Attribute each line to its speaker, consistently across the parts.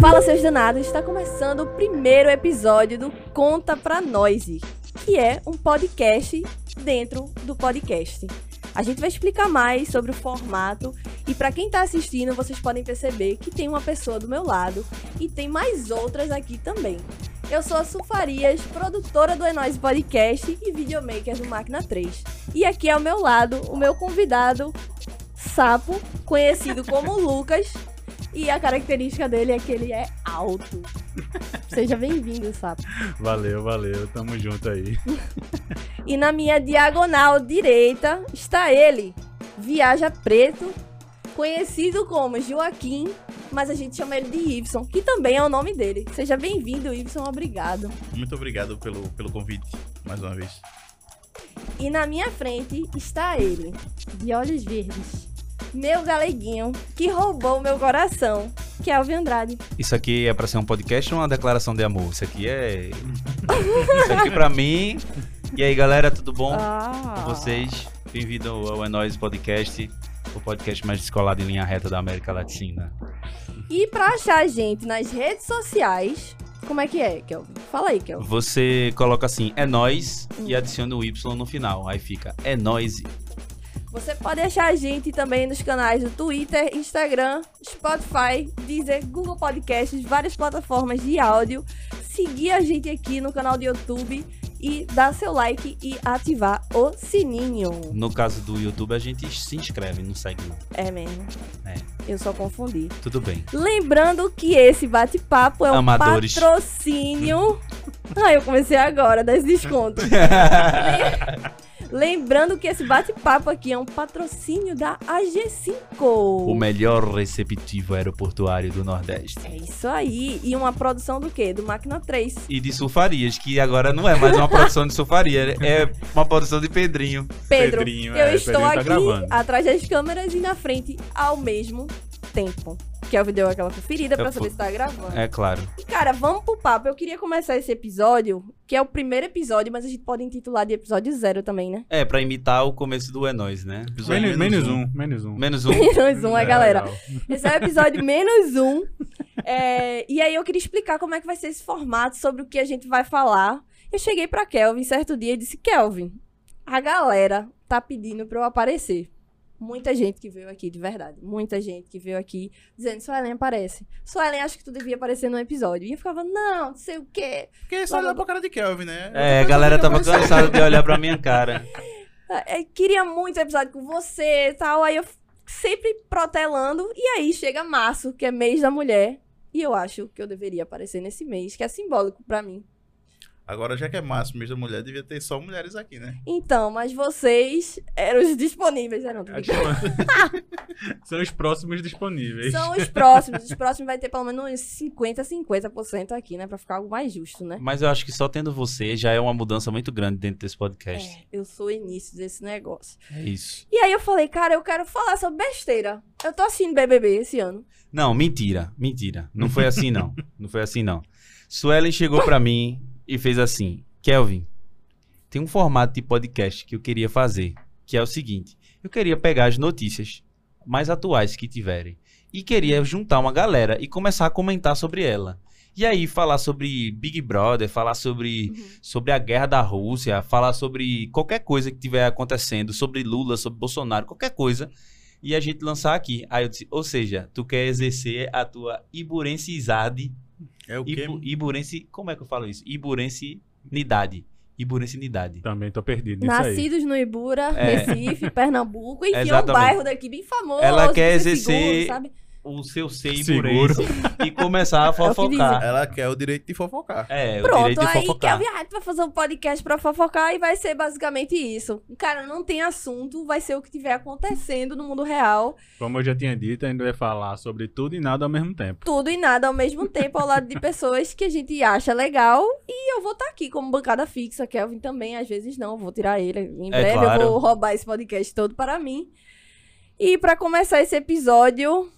Speaker 1: Fala, seus danados! Está começando o primeiro episódio do Conta Pra Nós, que é um podcast dentro do podcast. A gente vai explicar mais sobre o formato e para quem tá assistindo, vocês podem perceber que tem uma pessoa do meu lado e tem mais outras aqui também. Eu sou a Sufarias, produtora do Enóis Podcast e videomaker do Máquina 3. E aqui ao meu lado, o meu convidado, Sapo, conhecido como Lucas, e a característica dele é que ele é alto. Seja bem-vindo, Sapo.
Speaker 2: Valeu, valeu. Tamo junto aí.
Speaker 1: E na minha diagonal direita está ele, Viaja Preto, conhecido como Joaquim, mas a gente chama ele de Y, que também é o nome dele. Seja bem-vindo, Y, obrigado.
Speaker 3: Muito obrigado pelo, pelo convite, mais uma vez.
Speaker 1: E na minha frente está ele, de olhos verdes, meu galeguinho, que roubou meu coração, Kelvin Andrade.
Speaker 4: Isso aqui é pra ser um podcast ou uma declaração de amor? Isso aqui é. Isso aqui pra mim. E aí, galera, tudo bom
Speaker 1: Ah.
Speaker 4: com vocês? Bem-vindo ao É Nóis Podcast, o podcast mais descolado em linha reta da América Latina.
Speaker 1: E pra achar a gente nas redes sociais, como é que é, Kelvin? Fala aí, Kelvin.
Speaker 4: Você coloca assim, é nós e adiciona o Y no final. Aí fica, é nós.
Speaker 1: Você pode achar a gente também nos canais do Twitter, Instagram, Spotify, Deezer, Google Podcasts, várias plataformas de áudio. Seguir a gente aqui no canal do YouTube e dar seu like e ativar o sininho.
Speaker 4: No caso do YouTube, a gente se inscreve, não segue não.
Speaker 1: É mesmo.
Speaker 4: É.
Speaker 1: Eu só confundi.
Speaker 4: Tudo bem.
Speaker 1: Lembrando que esse bate-papo é um
Speaker 4: Amadores.
Speaker 1: patrocínio. ah, eu comecei agora, 10 descontos. Lembrando que esse bate-papo aqui é um patrocínio da AG5.
Speaker 4: O melhor receptivo aeroportuário do Nordeste.
Speaker 1: É isso aí. E uma produção do quê? Do Máquina 3.
Speaker 4: E de sulfarias, que agora não é mais uma produção de sulfaria, é uma produção de Pedrinho.
Speaker 1: Pedro,
Speaker 2: Pedrinho,
Speaker 1: eu
Speaker 2: é,
Speaker 1: estou
Speaker 2: Pedrinho tá
Speaker 1: aqui
Speaker 2: gravando.
Speaker 1: atrás das câmeras e na frente ao mesmo tempo. Kelvin deu aquela conferida pra
Speaker 4: Eu
Speaker 1: saber
Speaker 4: fui-
Speaker 1: se tá gravando.
Speaker 4: É claro.
Speaker 1: E, cara, vamos pro papo. Eu queria começar esse episódio, que é o primeiro episódio, mas a gente pode intitular de episódio zero também, né?
Speaker 4: É, pra imitar o começo do É Nós, né?
Speaker 2: Menos, menos um, menos um.
Speaker 4: Menos um.
Speaker 1: Menos um, é, galera.
Speaker 2: legal.
Speaker 1: Esse é o episódio menos um. É, e aí eu queria explicar como é que vai ser esse formato, sobre o que a gente vai falar. Eu cheguei pra Kelvin certo dia e disse, Kelvin, a galera tá pedindo pra eu aparecer. Muita gente que veio aqui, de verdade. Muita gente que veio aqui dizendo, Suelen aparece. Suelen, acho que tu devia aparecer no episódio. E eu ficava, não, não sei o quê.
Speaker 3: Porque só olhar pra cara de Kelvin, né?
Speaker 4: É, a
Speaker 3: Eu
Speaker 4: galera tava cansada de olhar pra minha cara.
Speaker 1: É, queria muito episódio com você e tal. Aí eu sempre protelando. E aí chega março, que é mês da mulher. E eu acho que eu deveria aparecer nesse mês, que é simbólico pra mim.
Speaker 3: Agora, já que é máximo da mulher, devia ter só mulheres aqui, né?
Speaker 1: Então, mas vocês eram os disponíveis, eram. tô
Speaker 2: Acho
Speaker 1: brincando.
Speaker 2: que São os próximos disponíveis.
Speaker 1: São os próximos. Os próximos vai ter pelo menos uns 50, 50% aqui, né? Pra ficar algo mais justo, né?
Speaker 4: Mas eu acho que só tendo você já é uma mudança muito grande dentro desse podcast.
Speaker 1: É, eu sou o início desse negócio.
Speaker 4: É, isso.
Speaker 1: E aí eu falei, cara, eu quero falar sobre besteira. Eu tô assistindo BBB esse ano.
Speaker 4: Não, mentira, mentira. Não foi assim, não. Não foi assim, não. Suelen chegou pra mim e fez assim: Kelvin, tem um formato de podcast que eu queria fazer, que é o seguinte: eu queria pegar as notícias mais atuais que tiverem e queria juntar uma galera e começar a comentar sobre ela. E aí falar sobre Big Brother, falar sobre, sobre a guerra da Rússia, falar sobre qualquer coisa que tiver acontecendo, sobre Lula, sobre Bolsonaro, qualquer coisa, e a gente lançar aqui. Aí eu disse, ou seja, tu quer exercer a tua iburencizade,
Speaker 3: É o quê?
Speaker 4: ibu, iburenci, como é que eu falo isso? Iburencinidade. Iburencinidade.
Speaker 2: Também tô perdido nisso aí.
Speaker 1: Nascidos no Ibura,
Speaker 4: É.
Speaker 1: Recife, Pernambuco, enfim, é um bairro daqui bem famoso.
Speaker 4: Ela quer exercer-
Speaker 1: seguro, sabe?
Speaker 4: O seu ser
Speaker 2: Seguro.
Speaker 4: iburense e começar a
Speaker 1: É o que
Speaker 4: fofocar.
Speaker 3: Ela quer o direito de fofocar.
Speaker 4: É, o
Speaker 1: Pronto,
Speaker 4: direito de
Speaker 1: aí
Speaker 4: fofocar.
Speaker 1: Kelvin, ah, tu vai fazer um podcast pra fofocar e vai ser basicamente isso. Cara, não tem assunto, vai ser o que tiver acontecendo no mundo real.
Speaker 2: Como eu já tinha dito, a gente vai falar sobre tudo e nada ao mesmo tempo.
Speaker 1: Tudo e nada ao mesmo tempo, ao lado de pessoas que a gente acha legal. E eu vou estar aqui como bancada fixa. Kelvin também, às vezes não, vou tirar ele. Em
Speaker 4: É
Speaker 1: breve
Speaker 4: claro.
Speaker 1: eu vou roubar esse podcast todo para mim. E pra começar esse episódio,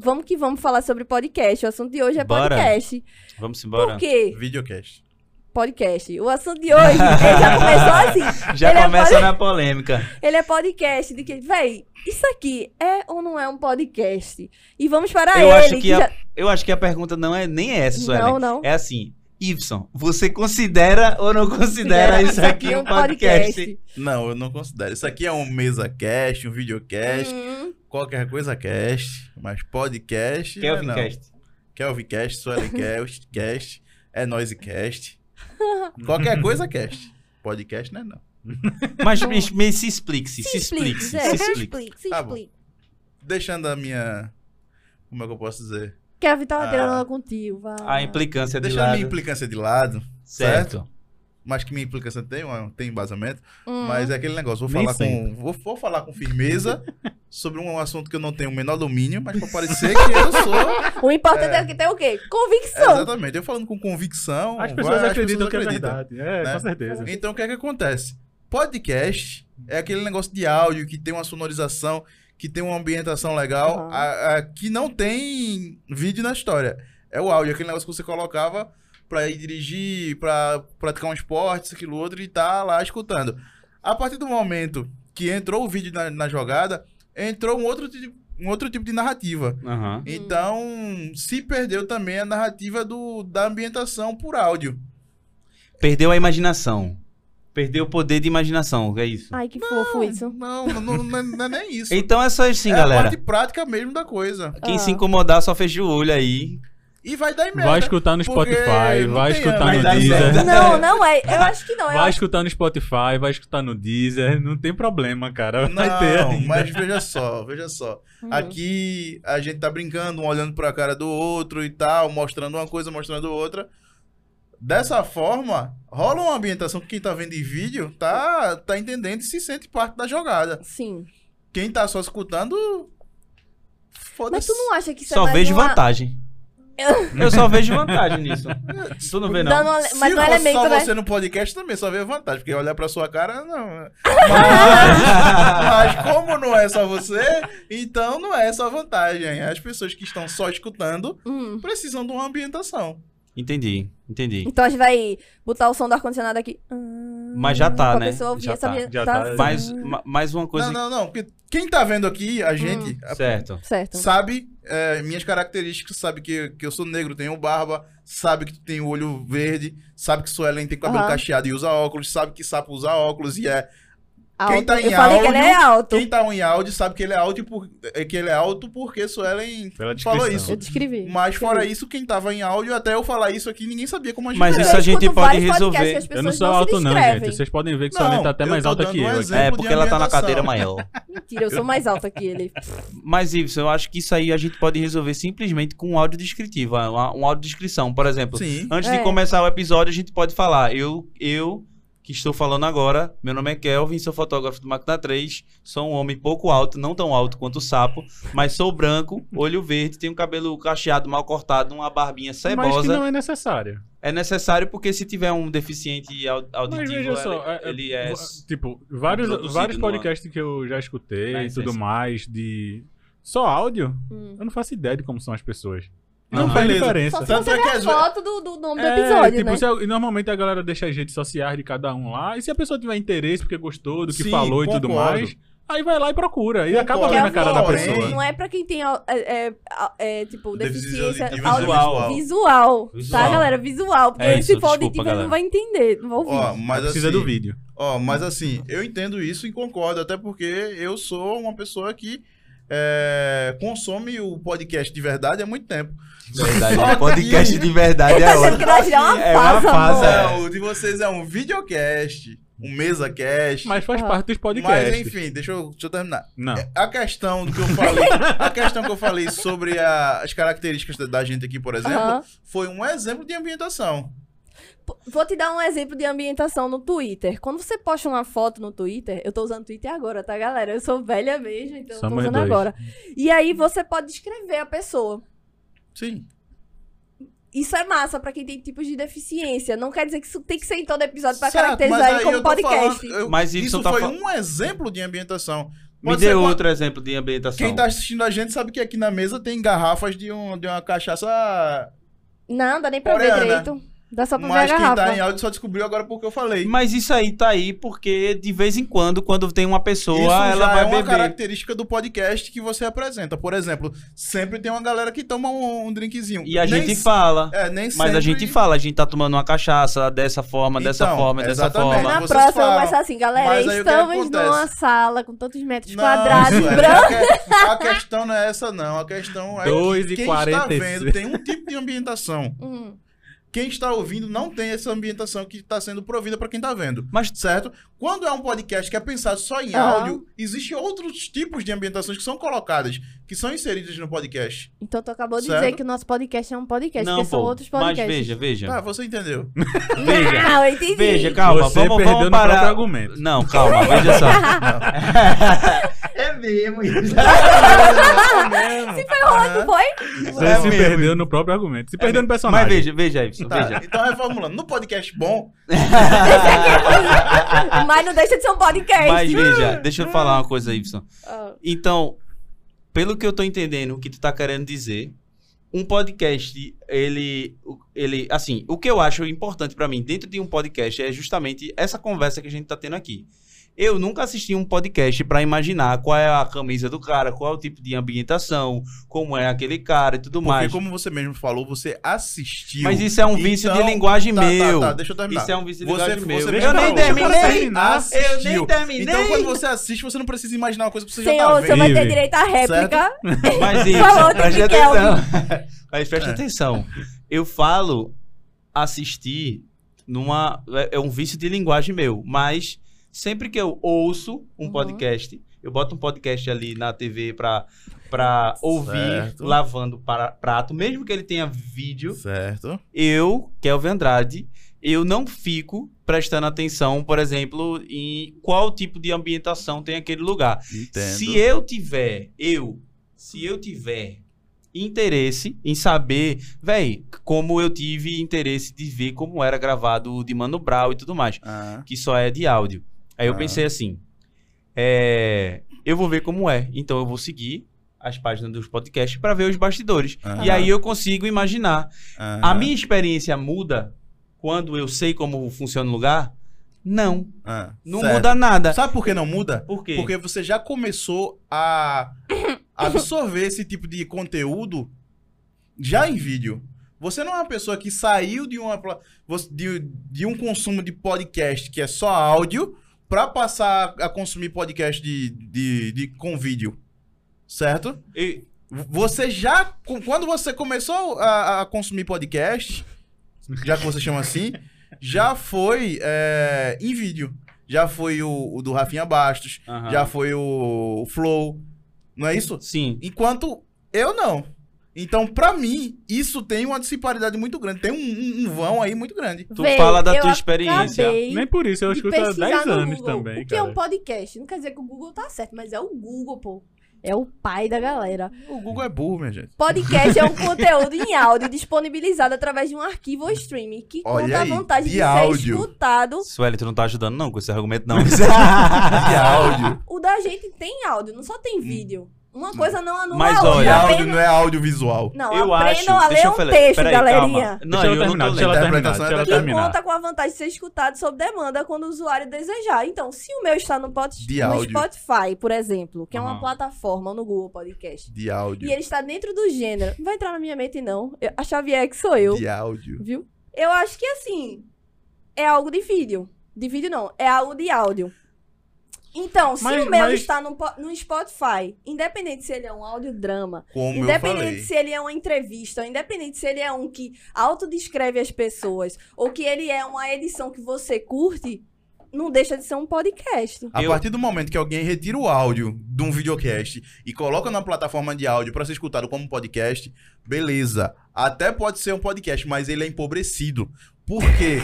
Speaker 1: vamos que vamos falar sobre podcast. O assunto de hoje é
Speaker 4: Bora.
Speaker 1: podcast.
Speaker 4: Vamos embora.
Speaker 1: Por quê?
Speaker 3: Videocast.
Speaker 1: podcast. O assunto de hoje, ele já começou assim.
Speaker 4: Já
Speaker 1: ele é
Speaker 4: começa
Speaker 1: pod-
Speaker 4: na polêmica.
Speaker 1: Ele é podcast, de que, véi, isso aqui é ou não é um podcast? E vamos para
Speaker 4: Eu
Speaker 1: ele,
Speaker 4: acho que, a,
Speaker 1: já...
Speaker 4: eu acho que a pergunta não é nem essa, Suelen.
Speaker 1: Não, não.
Speaker 4: É assim, Ibson, você considera ou não considera isso aqui um podcast?
Speaker 3: Não, eu não considero. Isso aqui é um mesa cast, um videocast,
Speaker 1: Hum,
Speaker 3: qualquer coisa cast, mas podcast.
Speaker 4: Kelvin
Speaker 3: não.
Speaker 4: Cast.
Speaker 3: Kelvin Cast, é Noise Cast. Qualquer coisa cast. Podcast não é não.
Speaker 4: Mas me, me- se explique-se, se,
Speaker 1: se explique,
Speaker 4: explique-se,
Speaker 1: Zé,
Speaker 4: se
Speaker 1: se
Speaker 4: explique.
Speaker 1: explique, se
Speaker 3: Tá bom.
Speaker 1: explique.
Speaker 3: Deixando a minha. Como é que eu posso dizer?
Speaker 1: Kevin tava
Speaker 3: Ah.
Speaker 1: tirando contigo, vai.
Speaker 4: A implicância de
Speaker 3: Deixando a
Speaker 4: lado.
Speaker 3: minha implicância de lado,
Speaker 4: Certo.
Speaker 3: mas que minha implicância tem, tem embasamento.
Speaker 1: Hum.
Speaker 3: Mas é aquele negócio, vou falar com. Vou, vou falar com firmeza sobre um assunto que eu não tenho o menor domínio, mas pra parecer que eu sou.
Speaker 1: O importante é,
Speaker 3: É.
Speaker 1: que tem o quê? Convicção.
Speaker 3: Exatamente. Eu falando com convicção.
Speaker 2: As pessoas
Speaker 3: vai-
Speaker 2: acreditam que é
Speaker 3: acreditam.
Speaker 2: verdade. É,
Speaker 3: né?
Speaker 2: com certeza.
Speaker 3: Então o que é que acontece? Podcast é aquele negócio de áudio que tem uma sonorização, que tem uma ambientação legal,
Speaker 1: Uhum.
Speaker 3: a- a- que não tem vídeo na história. É o áudio, aquele negócio que você colocava pra ir dirigir, pra praticar um esporte, isso, aquilo outro, e tá lá escutando. A partir do momento que entrou o vídeo na, na jogada, entrou um outro, tipo, um outro tipo de narrativa.
Speaker 4: Aham.
Speaker 3: Então, se perdeu também a narrativa do, da ambientação por áudio.
Speaker 4: Perdeu a imaginação. Perdeu o poder de imaginação, é isso.
Speaker 1: Ai, que fofo isso.
Speaker 3: Não, não, não, não é- não é nem isso.
Speaker 4: Então é só assim,
Speaker 3: é a
Speaker 4: galera.
Speaker 3: parte prática mesmo da coisa.
Speaker 4: Quem
Speaker 1: Ah.
Speaker 4: se incomodar só fecha o olho aí.
Speaker 3: E vai dar em merda.
Speaker 2: Vai escutar no Spotify,
Speaker 3: não
Speaker 2: vai escutar no Deezer.
Speaker 1: Não, não é. Eu acho que não.
Speaker 2: Vai
Speaker 1: acho...
Speaker 2: escutar no Spotify, vai escutar no Deezer, não tem problema, cara. Vai ter
Speaker 3: Não,
Speaker 2: ainda.
Speaker 3: mas veja só, veja só.
Speaker 1: Hum.
Speaker 3: Aqui a gente tá brincando, um olhando pra cara do outro e tal, mostrando uma coisa, mostrando outra. Dessa forma, rola uma ambientação que quem tá vendo em vídeo tá, tá entendendo e se sente parte da jogada.
Speaker 1: Sim.
Speaker 3: Quem tá só escutando.
Speaker 1: Mas tu não acha que isso
Speaker 4: Só
Speaker 1: é
Speaker 4: vejo
Speaker 1: uma...
Speaker 4: vantagem. Eu só vejo vantagem nisso. Tu não vê, não?
Speaker 3: Se
Speaker 1: Mas no
Speaker 3: fosse
Speaker 1: elemento,
Speaker 3: só
Speaker 1: né?
Speaker 3: você no podcast também só vê vantagem, porque olhar pra sua cara, não. Mas, mas como não é só você, então não é essa a vantagem. As pessoas que estão só escutando
Speaker 1: Hum.
Speaker 3: precisam de uma ambientação.
Speaker 4: Entendi, entendi.
Speaker 1: Então a gente vai botar o som do ar-condicionado aqui.
Speaker 4: Mas já tá,
Speaker 1: pra
Speaker 4: né?
Speaker 1: ouvir
Speaker 4: Já tá,
Speaker 2: já tá.
Speaker 1: ambientação.
Speaker 4: Mais, ma- mais uma coisa.
Speaker 3: Não, não, não. Porque quem tá vendo aqui, a gente, a-
Speaker 4: Certo.
Speaker 1: Certo.
Speaker 3: sabe é, minhas características, sabe que, que eu sou negro, tenho barba, sabe que tu tem o olho verde, sabe que Suelen tem cabelo
Speaker 1: Aham.
Speaker 3: cacheado e usa óculos, sabe que sapo usa óculos e é
Speaker 1: Alto.
Speaker 3: Quem tá em
Speaker 1: Eu falei que ele é
Speaker 3: áudio,
Speaker 1: alto.
Speaker 3: Quem tá em áudio sabe que ele é alto, por, é que ele é alto porque Suelen falou isso.
Speaker 1: Eu descrevi.
Speaker 3: Mas fora
Speaker 1: Descrevi.
Speaker 3: isso, quem tava em áudio, até eu falar isso aqui, ninguém sabia como a gente
Speaker 4: Mas
Speaker 3: era.
Speaker 4: isso a gente pode resolver.
Speaker 2: Eu não sou
Speaker 1: se
Speaker 2: alto, não, gente. Vocês podem ver que
Speaker 3: Não,
Speaker 2: sua lente tá até mais alta que
Speaker 3: um
Speaker 2: eu.
Speaker 4: É,
Speaker 3: de
Speaker 4: porque ela tá na cadeira maior.
Speaker 1: Mentira, eu sou mais alta que ele.
Speaker 4: Mas, Ibson, eu acho que isso aí a gente pode resolver simplesmente com um áudio descritivo, uma, uma audiodescrição. Por exemplo,
Speaker 3: Sim.
Speaker 4: antes
Speaker 1: É.
Speaker 4: de começar o episódio, a gente pode falar. Eu, eu que estou falando agora, meu nome é Kelvin, sou fotógrafo do Máquina 3, sou um homem pouco alto, não tão alto quanto o sapo, mas sou branco, olho verde, tenho cabelo cacheado, mal cortado, uma barbinha
Speaker 2: Mas que
Speaker 4: cebosa.
Speaker 2: não é necessário.
Speaker 4: É necessário porque se tiver um deficiente au-
Speaker 2: Mas
Speaker 4: auditivo,
Speaker 2: veja só,
Speaker 4: ele,
Speaker 2: é- é-
Speaker 4: ele é...
Speaker 2: Tipo, vários, vários
Speaker 4: numa-
Speaker 2: podcasts que eu já escutei e tudo mais de. Só áudio,
Speaker 1: Hum.
Speaker 2: eu não faço ideia de como são as pessoas. Não faz
Speaker 3: Beleza.
Speaker 2: diferença.
Speaker 1: Só se
Speaker 3: Tanto
Speaker 1: você
Speaker 3: é que
Speaker 1: a foto do, do nome do
Speaker 2: É,
Speaker 1: episódio,
Speaker 2: tipo,
Speaker 1: né?
Speaker 2: a- normalmente a galera deixa as redes sociais de cada um lá, e se a pessoa tiver interesse porque gostou do que
Speaker 3: Sim,
Speaker 2: falou e tudo mais, aí vai lá e procura. E acaba vendo a cara da pessoa.
Speaker 1: Não é pra quem tem é, é, é, tipo,
Speaker 3: Deficiência
Speaker 4: visual.
Speaker 1: visual.
Speaker 4: Visual.
Speaker 1: Tá, galera? Visual. Porque
Speaker 4: É
Speaker 1: se for auditivo, não vai entender. Não vai ouvir.
Speaker 3: Ó, mas
Speaker 2: Precisa
Speaker 3: assim,
Speaker 2: do vídeo.
Speaker 3: Ó, mas assim, eu entendo isso e concordo, até porque eu sou uma pessoa que é, consome o podcast de verdade há muito tempo.
Speaker 4: Verdade,
Speaker 3: Só
Speaker 4: podcast
Speaker 3: que-
Speaker 4: de verdade é ótimo.
Speaker 1: é uma
Speaker 4: É uma
Speaker 1: fase,
Speaker 4: é.
Speaker 3: O de vocês é um videocast, um mesa-cast.
Speaker 2: Mas faz
Speaker 1: Ah.
Speaker 2: parte dos podcasts.
Speaker 3: Mas enfim, deixa eu, deixa eu terminar.
Speaker 2: Não.
Speaker 3: A questão do que eu falei, a questão que eu falei sobre a- as características da, da gente aqui, por exemplo,
Speaker 1: Aham.
Speaker 3: foi um exemplo de ambientação.
Speaker 1: Vou te dar um exemplo de ambientação no Twitter. Quando você posta uma foto no Twitter, eu tô usando Twitter agora, tá, galera? Eu sou velha mesmo, então eu tô
Speaker 2: Somos
Speaker 1: usando
Speaker 2: dois.
Speaker 1: agora. E aí você pode descrever a pessoa.
Speaker 3: Sim.
Speaker 1: Isso é massa pra quem tem tipos de deficiência. Não quer dizer que isso tem que ser em todo episódio pra
Speaker 3: Certo,
Speaker 1: caracterizar
Speaker 3: mas
Speaker 1: ele
Speaker 3: aí
Speaker 1: como podcast.
Speaker 3: falando- eu-
Speaker 4: Mas
Speaker 3: isso
Speaker 4: tá
Speaker 3: foi um exemplo de ambientação.
Speaker 4: Me dê
Speaker 3: qua-
Speaker 4: outro exemplo de ambientação.
Speaker 3: Quem tá assistindo a gente sabe que aqui na mesa tem garrafas de, um, de uma cachaça
Speaker 1: Não, dá nem pra ver
Speaker 3: Coreana.
Speaker 1: direito. Dá só pra ver a
Speaker 3: Mas quem
Speaker 1: garrafa.
Speaker 3: tá em áudio só descobriu agora porque eu falei.
Speaker 4: Mas isso aí tá aí porque de vez em quando, quando tem uma pessoa,
Speaker 3: Isso
Speaker 4: ela
Speaker 3: já
Speaker 4: vai
Speaker 3: é uma
Speaker 4: beber.
Speaker 3: característica do podcast que você apresenta. Por exemplo, sempre tem uma galera que toma um, um drinkzinho.
Speaker 4: E a
Speaker 3: Nem
Speaker 4: gente
Speaker 3: se-
Speaker 4: fala.
Speaker 3: É, nem
Speaker 4: Mas a
Speaker 3: sempre-
Speaker 4: gente fala, a gente tá tomando uma cachaça dessa forma, dessa
Speaker 3: Então,
Speaker 4: forma, dessa forma.
Speaker 1: Na
Speaker 3: vocês
Speaker 1: próxima eu vou
Speaker 3: falam.
Speaker 1: começar assim, galera,
Speaker 3: Mas
Speaker 1: estamos numa sala com tantos metros
Speaker 3: Não,
Speaker 1: quadrados, brancos.
Speaker 3: a, que- a questão não é essa, não. A questão é
Speaker 2: Dois
Speaker 3: que
Speaker 2: e
Speaker 3: quem
Speaker 2: quarenta e
Speaker 3: está vendo tem um tipo de ambientação.
Speaker 1: Hum.
Speaker 3: Quem está ouvindo não tem essa ambientação que está sendo provida para quem está vendo.
Speaker 4: Mas
Speaker 3: Certo? Quando é um podcast que é pensado só em
Speaker 1: Aham.
Speaker 3: áudio, existem outros tipos de ambientações que são colocadas, que são inseridas no podcast.
Speaker 1: Então tu acabou de
Speaker 3: Certo.
Speaker 1: dizer que o nosso podcast é um podcast,
Speaker 4: não,
Speaker 1: porque são
Speaker 4: pô,
Speaker 1: outros
Speaker 4: mas
Speaker 1: podcasts.
Speaker 4: veja, veja.
Speaker 3: Tá, você entendeu.
Speaker 4: veja.
Speaker 1: Não, eu entendi.
Speaker 4: Veja, calma,
Speaker 2: Você
Speaker 4: vamos,
Speaker 2: perdeu
Speaker 4: vamos
Speaker 2: no próprio
Speaker 4: parar.
Speaker 2: argumento.
Speaker 4: Não, calma, veja só.
Speaker 5: É mesmo isso.
Speaker 1: Se ferrou, não foi?
Speaker 2: Você
Speaker 4: É
Speaker 2: se
Speaker 4: mesmo.
Speaker 2: perdeu no próprio argumento. Se perdeu no personagem.
Speaker 4: Mas veja, veja, Ibson,
Speaker 3: Tá,
Speaker 4: veja.
Speaker 3: então reformulando. No podcast bom,
Speaker 1: Mas não deixa de ser um podcast.
Speaker 4: Mas veja, deixa eu falar uma coisa, Ibson.
Speaker 1: Ah,
Speaker 4: Então, pelo que eu tô entendendo, o que tu tá querendo dizer, um podcast, ele, ele, assim, o que eu acho importante pra mim dentro de um podcast é justamente essa conversa que a gente tá tendo aqui. Eu nunca assisti um podcast pra imaginar qual é a camisa do cara, qual é o tipo de ambientação, como é aquele cara e tudo
Speaker 3: porque
Speaker 4: mais.
Speaker 3: como você mesmo falou, você assistiu.
Speaker 4: Mas isso é um vício de
Speaker 3: Então,
Speaker 4: linguagem
Speaker 3: tá,
Speaker 4: meu.
Speaker 3: Tá, tá, deixa eu terminar.
Speaker 4: Isso é um vício de
Speaker 3: Você-
Speaker 4: linguagem meu.
Speaker 3: você
Speaker 4: Eu nem terminei.
Speaker 3: você.
Speaker 4: Eu nem terminei.
Speaker 3: Então, quando você assiste, você não precisa imaginar uma coisa que você já
Speaker 1: Senhor,
Speaker 3: tá
Speaker 1: o senhor
Speaker 3: vendo.
Speaker 1: vai ter direito à réplica.
Speaker 4: Mas
Speaker 1: Falou
Speaker 4: isso,
Speaker 1: de
Speaker 4: preste atenção. Mas preste
Speaker 3: É.
Speaker 4: atenção. Eu falo assistir numa. É é um vício de linguagem meu. Mas sempre que eu ouço um
Speaker 1: Uhum.
Speaker 4: podcast, eu boto um podcast ali na TV pra, pra ouvir
Speaker 3: Certo.
Speaker 4: lavando para, prato, mesmo que ele tenha vídeo,
Speaker 3: Certo.
Speaker 4: eu, Kelvin Andrade, eu não fico prestando atenção, por exemplo, em qual tipo de ambientação tem aquele lugar.
Speaker 3: Entendo.
Speaker 4: Se eu tiver, eu, se eu tiver interesse em saber, véi, como eu tive interesse de ver como era gravado o de Mano Brown e tudo mais,
Speaker 3: Ah,
Speaker 4: que só é de áudio. Aí eu
Speaker 3: Ah.
Speaker 4: pensei assim, é, eu vou ver como é, então eu vou seguir as páginas dos podcasts para ver os bastidores.
Speaker 3: Aham.
Speaker 4: E aí eu consigo imaginar.
Speaker 3: ah,
Speaker 4: A minha experiência muda quando eu sei como funciona o lugar? Não,
Speaker 3: ah,
Speaker 4: não
Speaker 3: certo.
Speaker 4: muda nada.
Speaker 3: Sabe por que não muda?
Speaker 4: Por quê?
Speaker 3: Porque você já começou a absorver esse tipo de conteúdo já em vídeo. Você não é uma pessoa que saiu de, uma, de, de um consumo de podcast que é só áudio pra passar a consumir podcast de, de, de- com vídeo. Certo?
Speaker 4: E-
Speaker 3: Você já. Quando você começou a, a consumir podcast, já que você chama assim, já foi é, em vídeo. Já foi o, o do Rafinha Bastos,
Speaker 4: Aham.
Speaker 3: já foi o, o Flow. Não é isso?
Speaker 4: Sim.
Speaker 3: Enquanto eu não. Então, pra mim, isso tem uma disparidade muito grande. Tem um, um- um vão aí muito grande.
Speaker 4: Tu
Speaker 1: Véi,
Speaker 4: fala da tua experiência.
Speaker 2: Nem por isso, eu escuto há
Speaker 1: pesquisar
Speaker 2: 10
Speaker 1: no
Speaker 2: anos
Speaker 1: Google
Speaker 2: também,
Speaker 1: O que é um
Speaker 2: cara.
Speaker 1: podcast? Não quer dizer que o Google tá certo, mas é o Google, pô. É o pai da galera.
Speaker 3: O Google é burro, minha gente.
Speaker 1: Podcast é um conteúdo em áudio disponibilizado através de um arquivo ou streaming que
Speaker 3: Olha
Speaker 1: conta
Speaker 3: aí,
Speaker 1: a vantagem
Speaker 3: de
Speaker 1: de, ser
Speaker 3: áudio.
Speaker 1: escutado.
Speaker 4: Sueli, tu não tá ajudando não com esse argumento não.
Speaker 3: De áudio.
Speaker 1: O da gente tem áudio, não só tem vídeo. Uma coisa não anula
Speaker 4: Mas
Speaker 1: a outra.
Speaker 4: Olha,
Speaker 3: áudio não é audiovisual.
Speaker 1: Não,
Speaker 4: eu acho.
Speaker 1: aprendam a
Speaker 4: Deixa
Speaker 1: ler um
Speaker 4: falar.
Speaker 1: texto,
Speaker 4: Peraí,
Speaker 1: galerinha.
Speaker 4: calma. Não,
Speaker 2: Deixa
Speaker 4: eu não
Speaker 2: terminar,
Speaker 4: tô
Speaker 2: deixa ela terminar,
Speaker 3: Interpretação
Speaker 2: deixa ela
Speaker 3: é
Speaker 1: Que
Speaker 2: terminar.
Speaker 1: conta com a vantagem de ser escutado sob demanda quando o usuário desejar. Então, se o meu está no.
Speaker 3: De
Speaker 1: no. Spotify, por exemplo, que é uma
Speaker 4: Aham.
Speaker 1: plataforma ou no Google Podcast,
Speaker 3: De áudio.
Speaker 1: e ele está dentro do gênero, não vai entrar na minha mente, não. Eu- a Xavier que sou eu,
Speaker 3: De áudio.
Speaker 1: viu? Eu acho que assim, é algo de vídeo. De vídeo não, é algo de áudio. Então, se
Speaker 2: Mas-
Speaker 1: o meu
Speaker 2: mas-
Speaker 1: está no, no Spotify, independente se ele é um audiodrama,
Speaker 3: Como
Speaker 1: Independente se ele é uma entrevista, independente se ele é um que autodescreve as pessoas, ou que ele é uma edição que você curte, não deixa de ser um podcast.
Speaker 3: A
Speaker 4: Eu-
Speaker 3: partir do momento que alguém retira o áudio de um videocast e coloca na plataforma de áudio pra ser escutado como podcast, beleza. Até pode ser um podcast, mas ele é empobrecido. Por quê?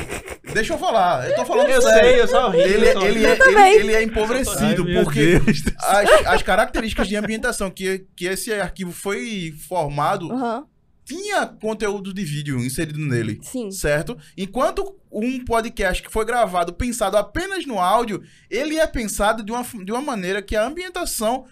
Speaker 3: Deixa eu falar. Eu tô falando
Speaker 4: Eu
Speaker 3: sério.
Speaker 4: sei, eu só ri.
Speaker 3: Ele,
Speaker 4: eu só
Speaker 3: ele,
Speaker 4: ri.
Speaker 3: é, ele, ele é
Speaker 2: Ai,
Speaker 3: empobrecido,
Speaker 2: meu
Speaker 3: porque as, as características de ambientação que, que esse arquivo foi formado
Speaker 1: Aham,
Speaker 3: tinha conteúdo de vídeo inserido nele.
Speaker 1: sim.
Speaker 3: Certo? Enquanto um podcast que foi gravado pensado apenas no áudio, ele é pensado de uma, de uma maneira que a ambientação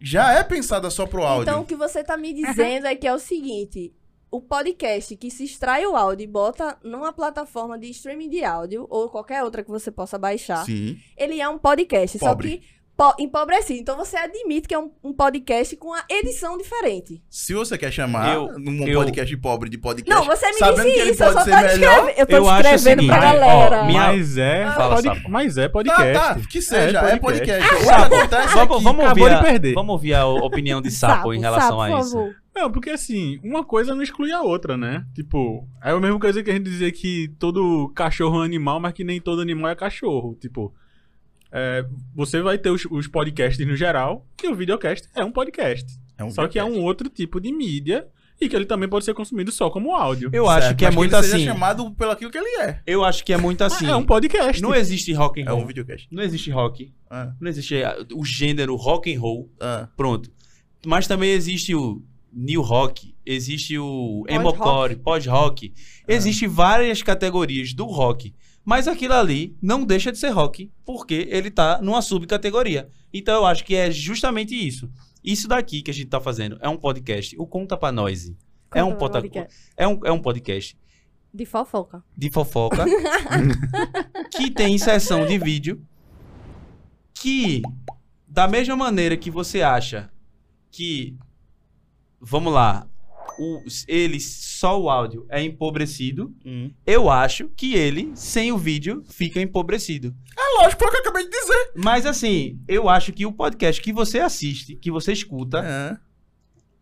Speaker 3: já é pensada só pro áudio.
Speaker 1: Então, o que você tá me dizendo é que é o seguinte: o podcast que se extrai o áudio e bota numa plataforma de streaming de áudio ou qualquer outra que você possa baixar,
Speaker 3: Sim.
Speaker 1: ele é um podcast,
Speaker 3: Pobre.
Speaker 1: só que po empobrecido. Então você admite que é um, um podcast com a edição diferente.
Speaker 3: Se você quer chamar
Speaker 4: Eu-
Speaker 3: num
Speaker 4: eu-
Speaker 3: podcast pobre de podcast,
Speaker 1: Não, você me
Speaker 3: sabendo
Speaker 1: disse
Speaker 3: que ele
Speaker 1: isso, eu
Speaker 3: pode
Speaker 1: só
Speaker 3: ser
Speaker 1: tô
Speaker 3: melhor,
Speaker 1: escrevendo. Eu tô
Speaker 4: Eu
Speaker 1: escrevendo pra galera.
Speaker 4: ó, minha-
Speaker 2: Mas é,
Speaker 4: Fala, Sapo.
Speaker 2: mas é
Speaker 3: Tá,
Speaker 2: podcast.
Speaker 3: tá, que seja, é podcast. O que
Speaker 4: Sapo,
Speaker 3: acontece
Speaker 4: Vamos,
Speaker 3: aqui,
Speaker 4: vamos,
Speaker 2: acabou
Speaker 4: ouvir
Speaker 2: de
Speaker 4: a,
Speaker 2: perder.
Speaker 4: vamos ouvir a opinião de Sapo, em relação
Speaker 1: Sapo,
Speaker 4: a
Speaker 1: por
Speaker 4: isso.
Speaker 1: favor.
Speaker 2: Não, porque assim, uma coisa não exclui a outra, né? Tipo, é a mesma coisa que a gente dizer que todo cachorro é animal, mas que nem todo animal é cachorro. Tipo, é, você vai ter os, os podcasts no geral, que o videocast é um podcast.
Speaker 3: É um
Speaker 2: só que é
Speaker 3: videocast.
Speaker 2: um outro tipo de mídia e que ele também pode ser consumido só como áudio.
Speaker 4: Eu acho
Speaker 3: Certo,
Speaker 4: que é
Speaker 3: mas
Speaker 4: muito
Speaker 3: ele seja
Speaker 4: assim.
Speaker 3: chamado pelo aquilo que ele é.
Speaker 4: Eu acho que é muito assim.
Speaker 2: é um podcast.
Speaker 4: Não existe rock and
Speaker 3: É
Speaker 4: roll.
Speaker 3: um videocast.
Speaker 4: Não existe rock.
Speaker 3: Ah,
Speaker 4: Não existe ah, o gênero rock and roll.
Speaker 3: ah.
Speaker 4: Pronto. Mas também existe o new rock, existe o emocore, pós-rock. Existe várias categorias do rock. Mas aquilo ali não deixa de ser rock, porque ele tá numa subcategoria. Então eu acho que é justamente isso. Isso daqui que a gente tá fazendo é um podcast. O Conta Pra Nós. É um, pota-
Speaker 1: podcast.
Speaker 4: é, um, é um podcast
Speaker 1: De fofoca.
Speaker 4: de fofoca que tem inserção de vídeo que da mesma maneira que você acha que vamos lá o, ele só o áudio é empobrecido
Speaker 3: Hum.
Speaker 4: eu acho que ele sem o vídeo fica empobrecido
Speaker 3: É lógico, foi o que eu acabei de dizer.
Speaker 4: mas assim eu acho que o podcast que você assiste que você escuta
Speaker 3: É.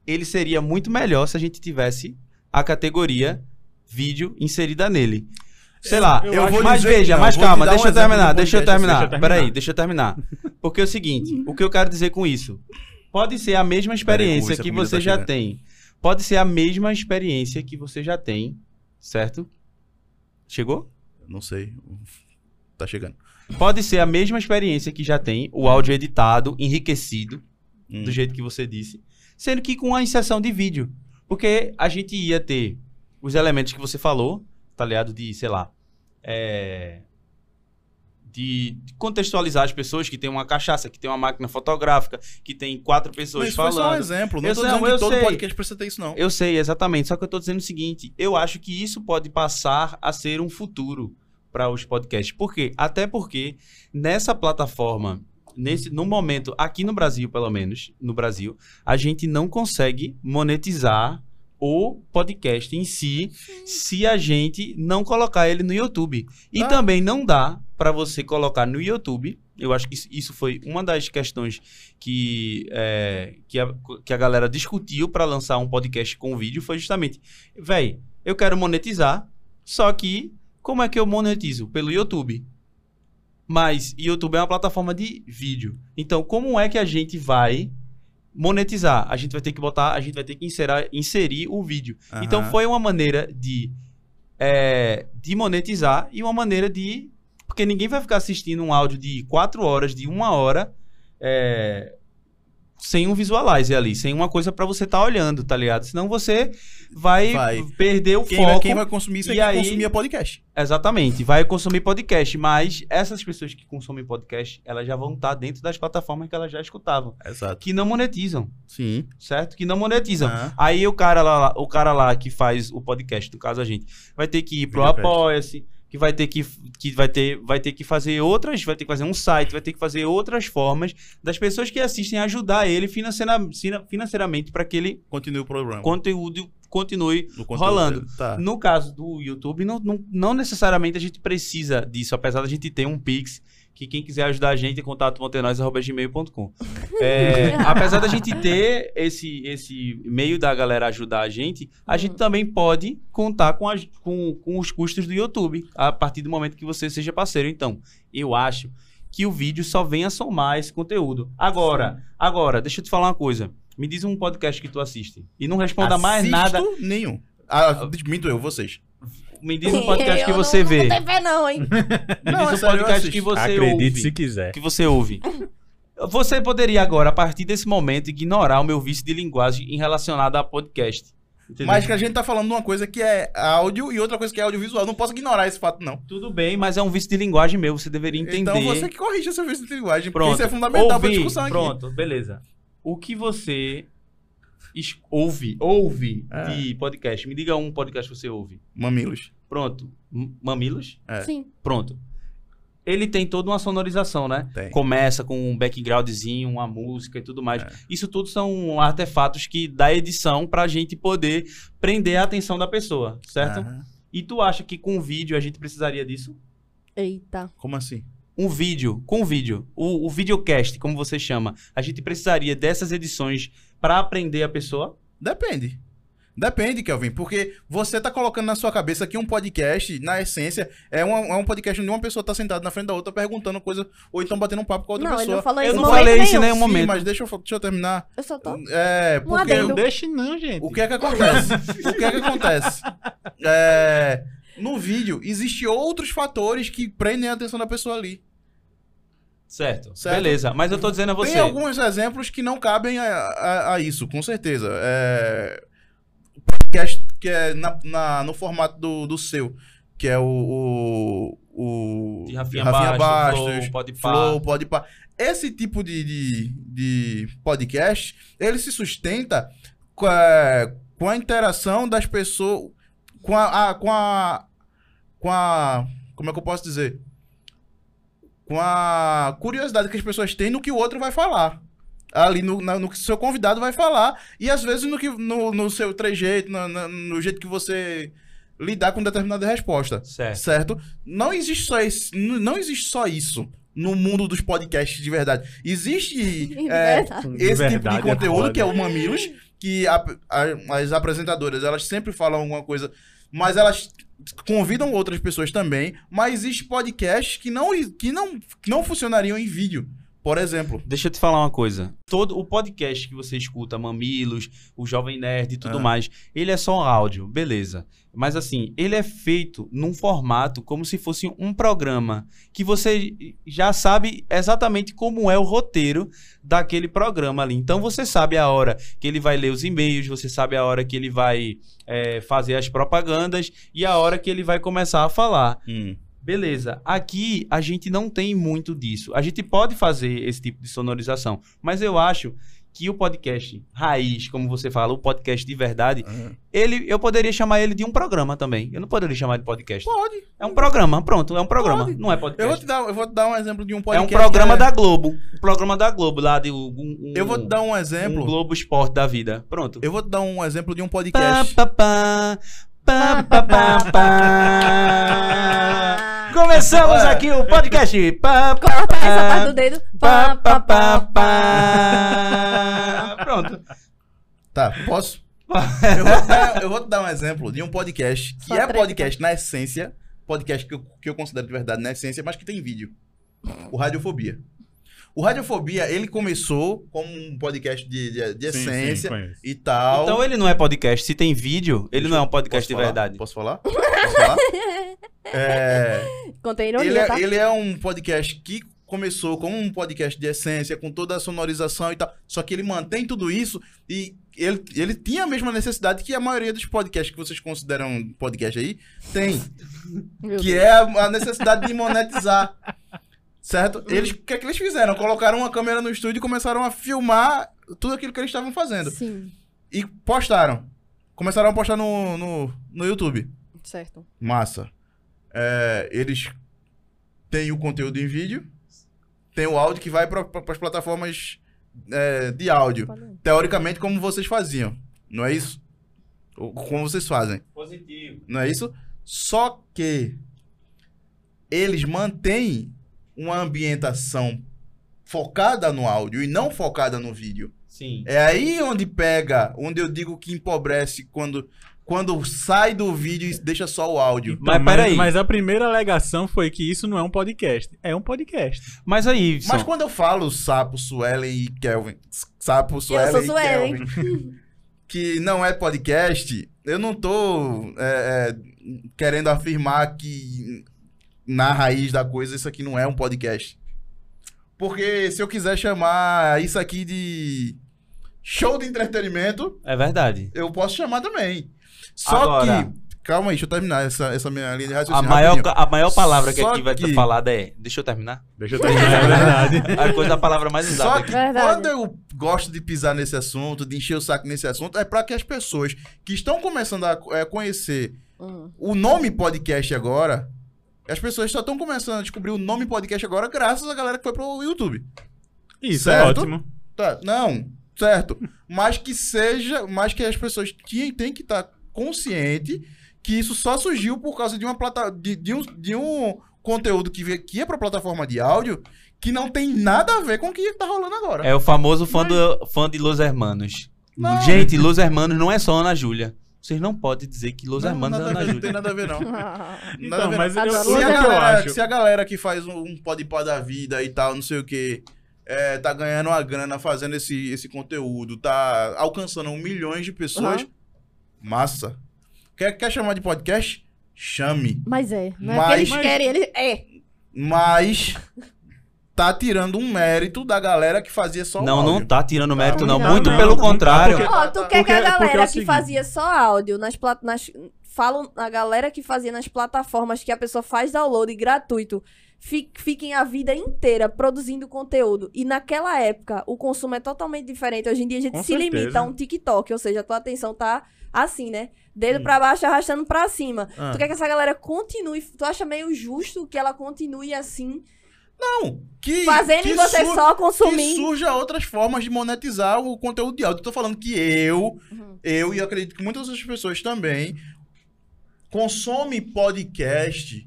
Speaker 4: ele seria muito melhor se a gente tivesse a categoria vídeo inserida nele. Sei lá,
Speaker 3: eu vou
Speaker 4: mas veja,
Speaker 3: não,
Speaker 4: mas calma,
Speaker 3: dar um
Speaker 4: deixa eu terminar,
Speaker 3: do
Speaker 4: deixa eu
Speaker 3: podcast,
Speaker 4: terminar.
Speaker 2: deixa eu terminar.
Speaker 4: Peraí, deixa eu terminar. Porque é o seguinte, o que eu quero dizer com isso? Pode ser a mesma experiência que você
Speaker 3: tá
Speaker 4: já
Speaker 3: chegando.
Speaker 4: tem. Pode ser a mesma experiência que você já tem, certo? Chegou?
Speaker 3: Não sei. Tá chegando.
Speaker 4: Pode ser a mesma experiência que já tem, o áudio editado, enriquecido,
Speaker 3: Hum.
Speaker 4: do jeito que você disse, sendo que com a inserção de vídeo. Porque a gente ia ter os elementos que você falou, tá ligado? De, sei lá, é, de de contextualizar as pessoas que tem uma cachaça, que tem uma máquina fotográfica, que tem quatro pessoas
Speaker 3: Mas isso foi
Speaker 4: falando.
Speaker 3: só um exemplo. Não
Speaker 4: Eu
Speaker 3: tô
Speaker 4: sei,
Speaker 3: dizendo que todo
Speaker 4: sei.
Speaker 3: podcast precisa ter isso, não.
Speaker 4: Eu sei, exatamente. Só que eu tô dizendo o seguinte: eu acho que isso pode passar a ser um futuro para os podcasts. Por quê? Até porque nessa plataforma, nesse, no momento, aqui no Brasil, pelo menos, no Brasil, a gente não consegue monetizar o podcast em si se a gente não colocar ele no YouTube. E
Speaker 3: Ah.
Speaker 4: também não dá para você colocar no YouTube. Eu acho que isso- foi uma das questões que, é, que, a, que a galera discutiu para lançar um podcast com vídeo. Foi justamente, véi, eu quero monetizar, só que como é que eu monetizo? Pelo YouTube. Mas YouTube é uma plataforma de vídeo. Então, como é que a gente vai monetizar? A gente vai ter que botar, a gente vai ter que inserir, inserir o vídeo. Então
Speaker 3: Aham.
Speaker 4: foi uma maneira de, é, de monetizar e uma maneira de. Porque ninguém vai ficar assistindo um áudio de quatro horas, de uma hora, é, sem um visualizer ali, sem uma coisa pra você estar olhando, tá ligado? Senão você vai,
Speaker 3: Vai.
Speaker 4: perder o
Speaker 3: Quem, vai-
Speaker 4: foco.
Speaker 3: quem vai consumir isso é
Speaker 4: E aí-
Speaker 3: consumia podcast.
Speaker 4: Exatamente, vai consumir podcast, mas essas pessoas que consomem podcast, elas já vão estar dentro das plataformas que elas já escutavam,
Speaker 3: Exato.
Speaker 4: que não monetizam,
Speaker 3: Sim.
Speaker 4: certo? Que não monetizam.
Speaker 3: Ah.
Speaker 4: Aí o cara lá, o cara lá que faz o podcast, no caso a gente, vai ter que ir pro. Apoia-se, que vai ter que, que vai ter, vai ter que fazer outras, vai ter que fazer um site, vai ter que fazer outras formas das pessoas que assistem ajudar ele financeira, fina- financeiramente para que ele
Speaker 3: Continue o programa.
Speaker 4: conteúdo continue rolando.
Speaker 3: Tá.
Speaker 4: no caso do YouTube, não, não, não necessariamente a gente precisa disso, apesar da gente ter um Pix, que quem quiser ajudar a gente é contato.nós.gmail.com. É, apesar da gente ter esse, esse meio da galera ajudar a gente, a gente também pode contar com, as- com, com os custos do YouTube, a partir do momento que você seja parceiro. Então, eu acho que o vídeo só vem a somar esse conteúdo. Agora, agora, deixa eu te falar uma coisa. Me diz um podcast que tu assiste. E não responda mais nada.
Speaker 3: Assisto nenhum. Ah, minto eu, vocês.
Speaker 4: Me diz um podcast que você
Speaker 1: não,
Speaker 4: vê.
Speaker 1: Não tem fé não, hein?
Speaker 4: Me
Speaker 3: Não,
Speaker 4: diz um
Speaker 3: eu
Speaker 4: podcast que você
Speaker 2: Acredite
Speaker 4: ouve.
Speaker 2: se quiser.
Speaker 4: Que você ouve. Você poderia agora, a partir desse momento, ignorar o meu vício de linguagem em relacionado a podcast. Entendeu?
Speaker 3: Mas que a gente tá falando de uma coisa que é áudio e outra coisa que é audiovisual. Não posso ignorar esse fato, não.
Speaker 4: Tudo bem, mas é um vício de linguagem meu. Você deveria entender.
Speaker 3: Então você que corrige seu vício de linguagem.
Speaker 4: Pronto.
Speaker 3: Porque isso é fundamental pra
Speaker 4: Ouvi,
Speaker 3: discussão aqui.
Speaker 4: Pronto, beleza. O que você es- ouve, ouve
Speaker 3: É.
Speaker 4: de podcast? Me diga um podcast que você ouve.
Speaker 3: Mamilos.
Speaker 4: Pronto. M- Mamilos?
Speaker 3: É.
Speaker 1: Sim.
Speaker 4: Pronto. Ele tem toda uma sonorização, né?
Speaker 3: Tem.
Speaker 4: Começa com um backgroundzinho, uma música e tudo mais.
Speaker 3: É.
Speaker 4: Isso tudo são artefatos que da edição pra gente poder prender a atenção da pessoa, certo?
Speaker 3: Aham.
Speaker 4: E tu acha que com vídeo a gente precisaria disso?
Speaker 1: Eita.
Speaker 3: Como assim?
Speaker 4: Um vídeo, com vídeo, o, o videocast, como você chama, a gente precisaria dessas edições pra aprender a pessoa?
Speaker 3: Depende. Depende, Kelvin, porque você tá colocando na sua cabeça que um podcast, na essência, é, uma- é um podcast onde uma pessoa tá sentada na frente da outra perguntando coisa, ou então batendo um papo com a outra
Speaker 1: Não, ele
Speaker 3: pessoa.
Speaker 1: não falou
Speaker 4: Eu
Speaker 1: isso
Speaker 4: não
Speaker 1: momento
Speaker 4: falei isso em
Speaker 1: nenhum.
Speaker 4: nenhum
Speaker 3: Sim,
Speaker 4: momento.
Speaker 3: mas deixa eu, deixa eu terminar.
Speaker 1: Eu só tô...
Speaker 3: É,
Speaker 1: Um
Speaker 3: porque
Speaker 1: adendo.
Speaker 2: Não deixe não, gente.
Speaker 3: o que é que acontece? o que é que acontece? É, no vídeo, existem outros fatores que prendem a atenção da pessoa ali.
Speaker 4: Certo.
Speaker 3: Certo.
Speaker 4: Beleza, mas eu tô dizendo a você.
Speaker 3: Tem alguns exemplos que não cabem a, a- a isso, com certeza. É, podcast que é na- na- no formato do, do seu, que é o. o, o
Speaker 4: De Rafinha Bastos, Flow, Podpah.
Speaker 3: Flow, Podpah. Esse tipo de, de, de podcast, ele se sustenta com a, com a interação das pessoas. Com a, a- com a. Com a. Como é que eu posso dizer? Com a curiosidade que as pessoas têm no que o outro vai falar. Ali no, na- no que o seu convidado vai falar. E às vezes no, que, no, no seu trejeito, no, no, no jeito que você lidar com determinada resposta.
Speaker 4: Certo.
Speaker 3: Certo? Não existe só esse, n- não existe só isso no mundo dos podcasts de verdade. Existe é,
Speaker 1: Verdade.
Speaker 2: De
Speaker 3: esse tipo
Speaker 2: verdade,
Speaker 3: de conteúdo
Speaker 2: foda.
Speaker 3: que é o Mamilos, que a- a- as apresentadoras elas sempre falam alguma coisa, mas elas convidam outras pessoas também. Mas existe podcasts que não, que não, que não funcionariam em vídeo, por exemplo.
Speaker 4: Deixa eu te falar uma coisa. Todo o podcast que você escuta, Mamilos, o Jovem Nerd e tudo
Speaker 3: Ah.
Speaker 4: mais, ele é só áudio, beleza. Mas assim, ele é feito num formato como se fosse um programa que você já sabe exatamente como é o roteiro daquele programa ali. Então você sabe a hora que ele vai ler os e-mails, você sabe a hora que ele vai é, fazer as propagandas e a hora que ele vai começar a falar. Beleza. Aqui a gente não tem muito disso. A gente pode fazer esse tipo de sonorização, mas eu acho que o podcast raiz, como você fala, o podcast de verdade, ele eu poderia chamar ele de um programa também. Eu não poderia chamar de podcast.
Speaker 3: Pode.
Speaker 4: É um programa, pronto, é um programa,
Speaker 3: Pode.
Speaker 4: não é
Speaker 3: Eu vou,
Speaker 4: podcast.
Speaker 3: te dar, eu vou te dar um exemplo de um
Speaker 4: É
Speaker 3: podcast.
Speaker 4: um programa
Speaker 3: que
Speaker 4: da Globo. Um programa da Globo lá de um, um-
Speaker 3: Eu vou te dar um
Speaker 4: um
Speaker 3: exemplo.
Speaker 4: Globo Esporte da vida. Pronto.
Speaker 3: Eu vou te dar um exemplo de um
Speaker 4: Pá,
Speaker 3: podcast.
Speaker 4: pá, pá, pá, pá, pá, pá. Começamos
Speaker 3: Ué.
Speaker 4: aqui o podcast. Pá, pá,
Speaker 1: Corta essa parte do dedo.
Speaker 4: Pá,
Speaker 1: Pá,
Speaker 4: pá,
Speaker 1: pá.
Speaker 4: Pronto.
Speaker 3: Tá, posso? eu, vou te dar, eu vou te dar um exemplo de um podcast que
Speaker 1: Só
Speaker 3: é
Speaker 1: treta.
Speaker 3: podcast na essência, podcast que eu, que eu considero de verdade na essência, mas que tem vídeo. O Radiofobia. O Radiofobia, ele começou como um podcast de, de, de
Speaker 2: Sim, sim,
Speaker 3: essência
Speaker 2: conheço.
Speaker 3: e tal.
Speaker 4: Então ele não é podcast. Se tem vídeo, ele não é um podcast
Speaker 3: Posso
Speaker 4: de
Speaker 3: falar?
Speaker 4: verdade.
Speaker 3: Posso falar? Posso falar? É,
Speaker 1: Contém
Speaker 3: ele,
Speaker 1: ironia,
Speaker 3: é,
Speaker 1: tá?
Speaker 3: ele é um podcast que começou como um podcast de essência, com toda a sonorização e tal. Só que ele mantém tudo isso e ele, ele tinha a mesma necessidade que a maioria dos podcasts que vocês consideram podcast aí tem.
Speaker 1: Meu
Speaker 3: que
Speaker 1: Deus.
Speaker 3: é a a necessidade de monetizar. Certo? Eles, o que é que eles fizeram? Colocaram uma câmera no estúdio e começaram a filmar tudo aquilo que eles estavam fazendo.
Speaker 1: Sim,
Speaker 3: E postaram. Começaram a postar no, no, no YouTube.
Speaker 1: certo.
Speaker 3: Massa. É, eles têm o conteúdo em vídeo, tem o áudio que vai para as plataformas é, de áudio. Teoricamente, como vocês faziam. Não é isso? Como vocês fazem.
Speaker 4: Positivo.
Speaker 3: Não é isso? Só que eles mantêm uma ambientação focada no áudio e não focada no vídeo.
Speaker 4: Sim.
Speaker 3: É aí onde pega, onde eu digo que empobrece quando, quando sai do vídeo e deixa só o áudio.
Speaker 2: Então,
Speaker 4: Mas peraí.
Speaker 2: Mas a primeira alegação foi que isso não é um podcast. É um podcast.
Speaker 4: Mas aí,
Speaker 3: Mas quando eu falo Sapo, Suelen e Kelvin, Sapo,
Speaker 1: Eu
Speaker 3: Suelen
Speaker 1: sou
Speaker 3: e
Speaker 1: Suelen.
Speaker 3: Kelvin, que não é podcast, eu não tô é, é, querendo afirmar que na raiz da coisa isso aqui não é um podcast. Porque se eu quiser chamar isso aqui de show de entretenimento,
Speaker 4: é verdade.
Speaker 3: eu posso chamar também. Só
Speaker 4: Agora-
Speaker 3: que Calma aí, deixa eu terminar essa, essa minha linha de
Speaker 4: A
Speaker 3: raciocínio.
Speaker 4: maior,
Speaker 3: rapidinho.
Speaker 4: a maior palavra que
Speaker 3: Só
Speaker 4: aqui vai
Speaker 3: que-
Speaker 4: ser falada é. Deixa eu terminar.
Speaker 2: Deixa eu terminar, é verdade.
Speaker 4: A coisa da palavra mais usada
Speaker 3: Só
Speaker 4: aqui.
Speaker 3: que
Speaker 1: Verdade.
Speaker 3: quando eu gosto de pisar nesse assunto, de encher o saco nesse assunto, é para que as pessoas que estão começando a é, conhecer
Speaker 1: Hum.
Speaker 3: o nome podcast agora, as pessoas só estão começando a descobrir o nome podcast agora graças à galera que foi pro YouTube.
Speaker 2: Isso, é
Speaker 3: Certo.
Speaker 2: ótimo.
Speaker 3: Tá, não, certo. Mas que seja, mas que as pessoas têm, têm que estar consciente que isso só surgiu por causa de uma plata, de, de um, de um conteúdo que, veio- que ia pra plataforma de áudio que não tem nada a ver com o que tá rolando agora.
Speaker 4: É o famoso fã, do, fã de Los Hermanos.
Speaker 3: Não.
Speaker 4: Gente, Los Hermanos não é só Ana Júlia. Vocês não podem dizer que Los
Speaker 3: Não,
Speaker 4: Hermanos é
Speaker 3: nada a
Speaker 4: Ana
Speaker 3: ver, não tem
Speaker 4: Júlia.
Speaker 3: nada a ver, não.
Speaker 2: Então,
Speaker 3: Nada a ver,
Speaker 2: mas eu,
Speaker 3: Se a,
Speaker 2: o que eu
Speaker 3: galera,
Speaker 2: acho.
Speaker 3: se a galera que faz um, um podpar da vida e tal, não sei o que, tá ganhando uma grana fazendo esse, esse conteúdo, tá alcançando milhões de pessoas,
Speaker 1: Aham.
Speaker 3: Massa. Quer, quer chamar de podcast? Chame.
Speaker 1: Mas é, não é
Speaker 3: Mas-
Speaker 1: que eles
Speaker 2: Mas-
Speaker 1: querem, eles... É.
Speaker 3: Mas tá tirando um mérito da galera que fazia só
Speaker 4: Não, não
Speaker 3: áudio.
Speaker 4: tá tirando mérito, não.
Speaker 1: Não,
Speaker 4: Muito
Speaker 2: não,
Speaker 4: pelo
Speaker 2: não tá,
Speaker 4: contrário.
Speaker 2: porque-
Speaker 1: Ó, tu quer que a
Speaker 2: porque- porque é
Speaker 1: galera
Speaker 2: o
Speaker 1: que fazia só áudio nas plat... nas falam a galera que fazia nas plataformas que a pessoa faz download gratuito fi- fiquem a vida inteira produzindo conteúdo e naquela época o consumo é totalmente diferente. Hoje em dia a gente
Speaker 2: Com
Speaker 1: se limita
Speaker 2: certeza.
Speaker 1: a um TikTok, ou seja, a tua atenção tá assim, né? Dedo
Speaker 3: Hum.
Speaker 1: pra baixo arrastando pra cima.
Speaker 3: Ah.
Speaker 1: Tu quer que essa galera continue, tu acha meio justo que ela continue assim,
Speaker 3: Não, que,
Speaker 1: fazendo
Speaker 3: que
Speaker 1: você só
Speaker 3: que
Speaker 1: consumindo?
Speaker 3: surja outras formas de monetizar o conteúdo de áudio. Eu tô falando que eu,
Speaker 1: Uhum.
Speaker 3: eu e acredito que muitas outras pessoas também consomem podcast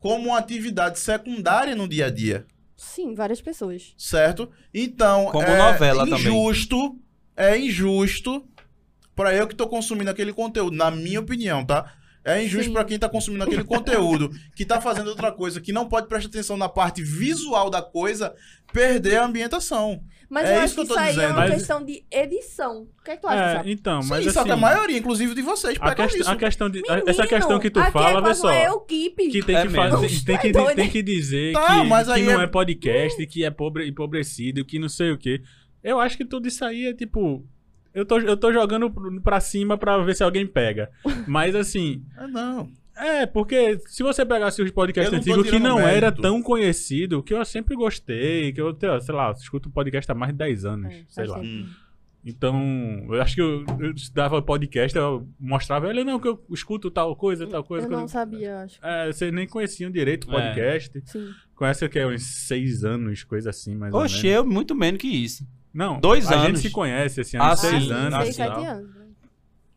Speaker 3: como uma atividade secundária no dia a dia,
Speaker 1: Sim, várias pessoas.
Speaker 3: certo? Então,
Speaker 4: Como
Speaker 3: é
Speaker 4: novela também.
Speaker 3: injusto, é injusto pra eu que tô consumindo aquele conteúdo, na minha opinião, tá? É injusto pra quem tá consumindo aquele conteúdo, que tá fazendo outra coisa, que não pode prestar atenção na parte visual da coisa, perder a ambientação.
Speaker 1: Mas
Speaker 3: É
Speaker 1: eu
Speaker 3: isso
Speaker 1: acho que
Speaker 3: que eu tô
Speaker 1: isso aí é
Speaker 3: dizendo.
Speaker 1: uma
Speaker 2: Mas-
Speaker 1: questão de edição. O que é que tu acha,
Speaker 2: É, então,
Speaker 3: Sim,
Speaker 2: mas
Speaker 3: só
Speaker 2: assim,
Speaker 3: que a maioria, inclusive de vocês,
Speaker 2: a,
Speaker 3: pegam
Speaker 2: quest-
Speaker 3: isso.
Speaker 2: a questão de, a-
Speaker 1: Menino,
Speaker 2: essa questão que tu
Speaker 1: aqui
Speaker 2: fala,
Speaker 1: é
Speaker 2: vê
Speaker 1: quase
Speaker 2: só,
Speaker 1: uma equipe.
Speaker 2: que tem
Speaker 4: É
Speaker 2: que fazer, tem que,
Speaker 1: Tá doido,
Speaker 2: tem que dizer
Speaker 3: Tá,
Speaker 2: que,
Speaker 3: mas
Speaker 2: que não
Speaker 3: é-
Speaker 2: é podcast, que é pobre, empobrecido, que não sei o quê. Eu acho que tudo isso aí é tipo. Eu tô, eu tô jogando pra cima pra ver se alguém pega. Mas assim,
Speaker 3: Ah, não.
Speaker 2: é, porque se você pegasse os podcasts
Speaker 3: não
Speaker 2: antigos que não era tão conhecido, que eu sempre gostei, que eu, sei lá, escuto podcast há mais de 10 anos,
Speaker 1: É,
Speaker 2: sei lá.
Speaker 1: tempo.
Speaker 3: Hum.
Speaker 2: Então, eu acho que eu, eu dava podcast, eu mostrava, ele não, que eu escuto tal coisa, tal coisa.
Speaker 1: Eu não
Speaker 2: coisa.
Speaker 1: sabia, eu acho.
Speaker 2: É, vocês nem conheciam direito o podcast.
Speaker 1: Sim.
Speaker 2: Conhece que é uns seis anos, coisa assim, mais
Speaker 4: Oxe,
Speaker 2: ou menos.
Speaker 4: eu muito menos que isso.
Speaker 2: Não,
Speaker 4: dois
Speaker 2: a
Speaker 4: anos.
Speaker 2: gente se conhece, assim, há
Speaker 4: Ah, sim,
Speaker 2: seis
Speaker 4: ah,
Speaker 2: anos.
Speaker 1: Seis, sete anos. né?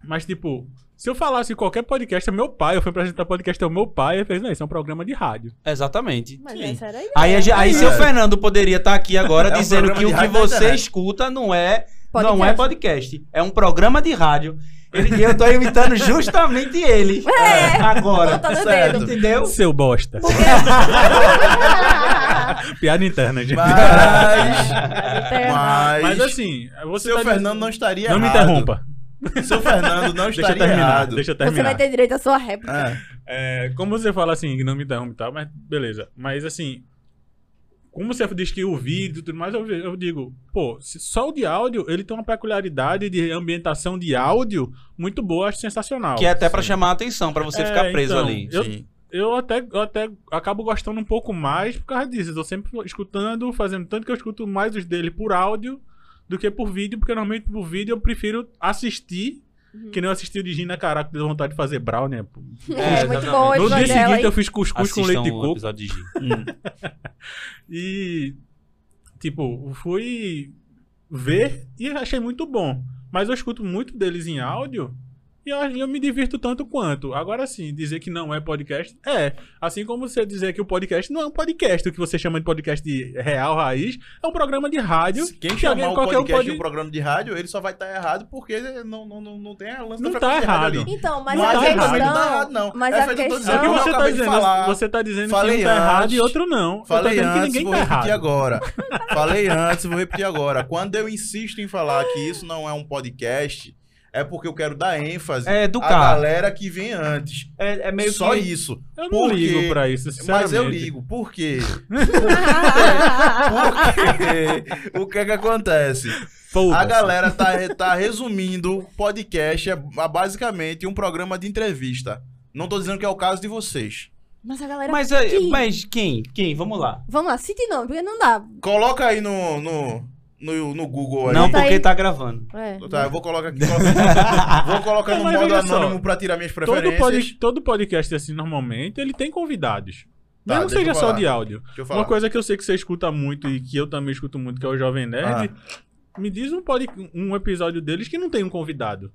Speaker 2: Mas, tipo, se eu falasse qualquer podcast, é meu pai, eu fui apresentar podcast, é o meu pai, ele fez, não, isso é um programa de rádio.
Speaker 4: Exatamente.
Speaker 1: Mas
Speaker 3: Sim.
Speaker 1: essa era a ideia.
Speaker 4: Aí, ge- aí
Speaker 3: É.
Speaker 4: seu Fernando poderia estar aqui agora
Speaker 3: É um
Speaker 4: dizendo
Speaker 3: programa
Speaker 4: que o que você
Speaker 3: internet.
Speaker 4: escuta não é,
Speaker 1: Podcast.
Speaker 4: não é podcast. É um programa de rádio. Ele, eu tô imitando justamente ele.
Speaker 1: É.
Speaker 4: Agora.
Speaker 3: Certo.
Speaker 4: Entendeu?
Speaker 2: Seu bosta. Piada interna, gente.
Speaker 3: Mas, mas,
Speaker 2: Mas assim, você
Speaker 3: seu
Speaker 2: tá
Speaker 3: Fernando
Speaker 2: dizendo-
Speaker 3: não estaria
Speaker 2: Não me
Speaker 3: errado.
Speaker 2: interrompa.
Speaker 3: Seu Fernando não
Speaker 2: Deixa eu
Speaker 3: estaria
Speaker 2: terminar.
Speaker 3: errado.
Speaker 2: Deixa eu
Speaker 1: Você vai
Speaker 2: terminar.
Speaker 1: ter direito à sua réplica.
Speaker 3: É.
Speaker 2: É, como você fala assim, que não me interrompe e tal, mas beleza. Mas assim, como você diz que o vídeo e tudo mais, eu, eu digo, pô, se- só o de áudio, ele tem uma peculiaridade de ambientação de áudio muito boa, acho sensacional.
Speaker 4: Que é até pra
Speaker 3: Sim.
Speaker 4: chamar a atenção, pra você
Speaker 2: É,
Speaker 4: ficar preso
Speaker 2: então,
Speaker 4: ali.
Speaker 2: Eu-
Speaker 3: Sim.
Speaker 2: Eu até, eu até acabo gostando um pouco mais por causa disso. Eu tô sempre escutando, fazendo tanto que eu escuto mais os dele por áudio do que por vídeo, porque normalmente por vídeo eu prefiro assistir,
Speaker 1: Uhum.
Speaker 2: que nem eu assisti o de Gina Caraca, deu vontade de fazer brownie. pô.
Speaker 1: É, muito
Speaker 4: exatamente.
Speaker 1: bom
Speaker 2: No dia
Speaker 1: dela,
Speaker 2: seguinte
Speaker 1: hein?
Speaker 2: eu fiz cuscuz com
Speaker 4: Assistam
Speaker 2: leite de coco.
Speaker 4: episódio de.
Speaker 3: Hum.
Speaker 2: E, tipo, fui ver e achei muito bom. Mas eu escuto muito deles em áudio e eu, eu me divirto tanto quanto. Agora sim, dizer que não é podcast, é. Assim como você dizer que o podcast não é um podcast, o que você chama de podcast de real raiz, é um programa de rádio.
Speaker 3: Quem
Speaker 2: que alguém-
Speaker 3: chamar o
Speaker 2: qualquer um
Speaker 3: podcast
Speaker 2: pode-
Speaker 3: de um programa de rádio, ele só vai estar errado porque não, não, não, não tem a lance
Speaker 2: Não
Speaker 3: da
Speaker 2: tá errado.
Speaker 3: ali.
Speaker 1: Então, mas
Speaker 2: Não
Speaker 1: a
Speaker 2: tá
Speaker 1: questão...
Speaker 3: Não tá errado, não.
Speaker 1: Mas
Speaker 3: É
Speaker 1: a
Speaker 3: eu tô
Speaker 2: É o
Speaker 1: questão...
Speaker 2: que você tá dizendo. Você tá dizendo
Speaker 3: Falei
Speaker 2: que um tá errado e
Speaker 3: antes.
Speaker 2: outro não.
Speaker 3: Falei
Speaker 2: dizendo que
Speaker 3: antes,
Speaker 2: ninguém
Speaker 3: vou
Speaker 2: tá
Speaker 3: repetir
Speaker 2: errado.
Speaker 3: agora. Falei antes, vou repetir agora. Quando eu insisto em falar que isso não é um podcast, é porque eu quero dar ênfase
Speaker 4: É
Speaker 3: à galera que vem antes.
Speaker 4: É, é meio
Speaker 3: Só
Speaker 4: que...
Speaker 3: isso.
Speaker 2: Eu não
Speaker 3: Porque-
Speaker 2: ligo pra isso,
Speaker 3: Mas eu ligo. Por quê? Porque o que é que acontece? A galera tá, tá resumindo podcast é basicamente um programa de entrevista. Não tô dizendo que é o caso de vocês.
Speaker 1: Mas a galera.
Speaker 4: Mas, é,
Speaker 1: Quem?
Speaker 4: mas quem? Quem? Vamos lá.
Speaker 1: Vamos lá, cite nome, porque não dá.
Speaker 3: Coloca aí no, no, no, no Google aí.
Speaker 4: Não,
Speaker 1: Tá
Speaker 4: porque
Speaker 1: aí.
Speaker 4: tá gravando.
Speaker 1: É.
Speaker 3: Tá, eu vou colocar aqui. vou colocar no
Speaker 2: Mas
Speaker 3: modo
Speaker 2: só,
Speaker 3: anônimo pra tirar minhas
Speaker 2: Todo,
Speaker 3: preferências.
Speaker 2: pod- todo podcast, assim, normalmente, ele tem convidados.
Speaker 3: Tá,
Speaker 2: Mesmo
Speaker 3: deixa
Speaker 2: seja só de áudio.
Speaker 3: Deixa eu falar.
Speaker 2: Uma coisa que eu sei que você escuta muito e que eu também escuto muito, que é o Jovem Nerd.
Speaker 3: Ah.
Speaker 2: Me diz um, pod, um episódio deles que não tem um convidado.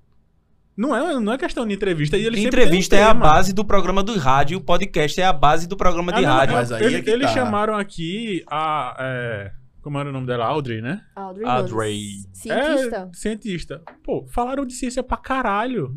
Speaker 2: Não é, não é questão de entrevista. E eles sempre
Speaker 4: Entrevista
Speaker 2: um
Speaker 4: é a base do programa do rádio, o podcast é a base do programa de
Speaker 2: Ah, não,
Speaker 4: rádio.
Speaker 3: mas aí
Speaker 2: ele-
Speaker 3: é que
Speaker 2: eles
Speaker 3: tá.
Speaker 2: chamaram aqui a. é, como era o nome dela? Audrey, né?
Speaker 1: Audrey.
Speaker 4: Audrey.
Speaker 1: Cientista.
Speaker 2: É, cientista. Pô, falaram de ciência pra caralho.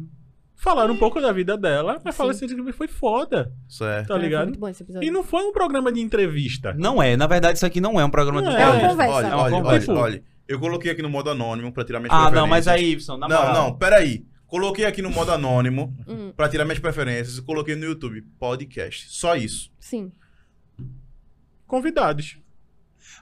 Speaker 2: Falaram um pouco da vida dela, mas falaram assim que foi foda,
Speaker 3: Certo.
Speaker 2: tá
Speaker 1: É,
Speaker 2: ligado?
Speaker 1: muito bom esse episódio.
Speaker 2: E não foi um programa de entrevista.
Speaker 4: Não é, na verdade isso aqui não é um programa
Speaker 2: Não
Speaker 4: de
Speaker 2: é.
Speaker 1: É uma conversa.
Speaker 3: Olha,
Speaker 4: É
Speaker 3: olha, olha, olha. Eu coloquei aqui no modo anônimo pra tirar minhas
Speaker 4: Ah,
Speaker 3: preferências.
Speaker 4: não, mas aí, Ibson, na
Speaker 3: Não,
Speaker 4: moral.
Speaker 3: não, peraí. Coloquei aqui no modo anônimo
Speaker 1: Hum,
Speaker 3: pra tirar minhas preferências e coloquei no YouTube podcast. Só isso.
Speaker 1: sim.
Speaker 2: Convidados.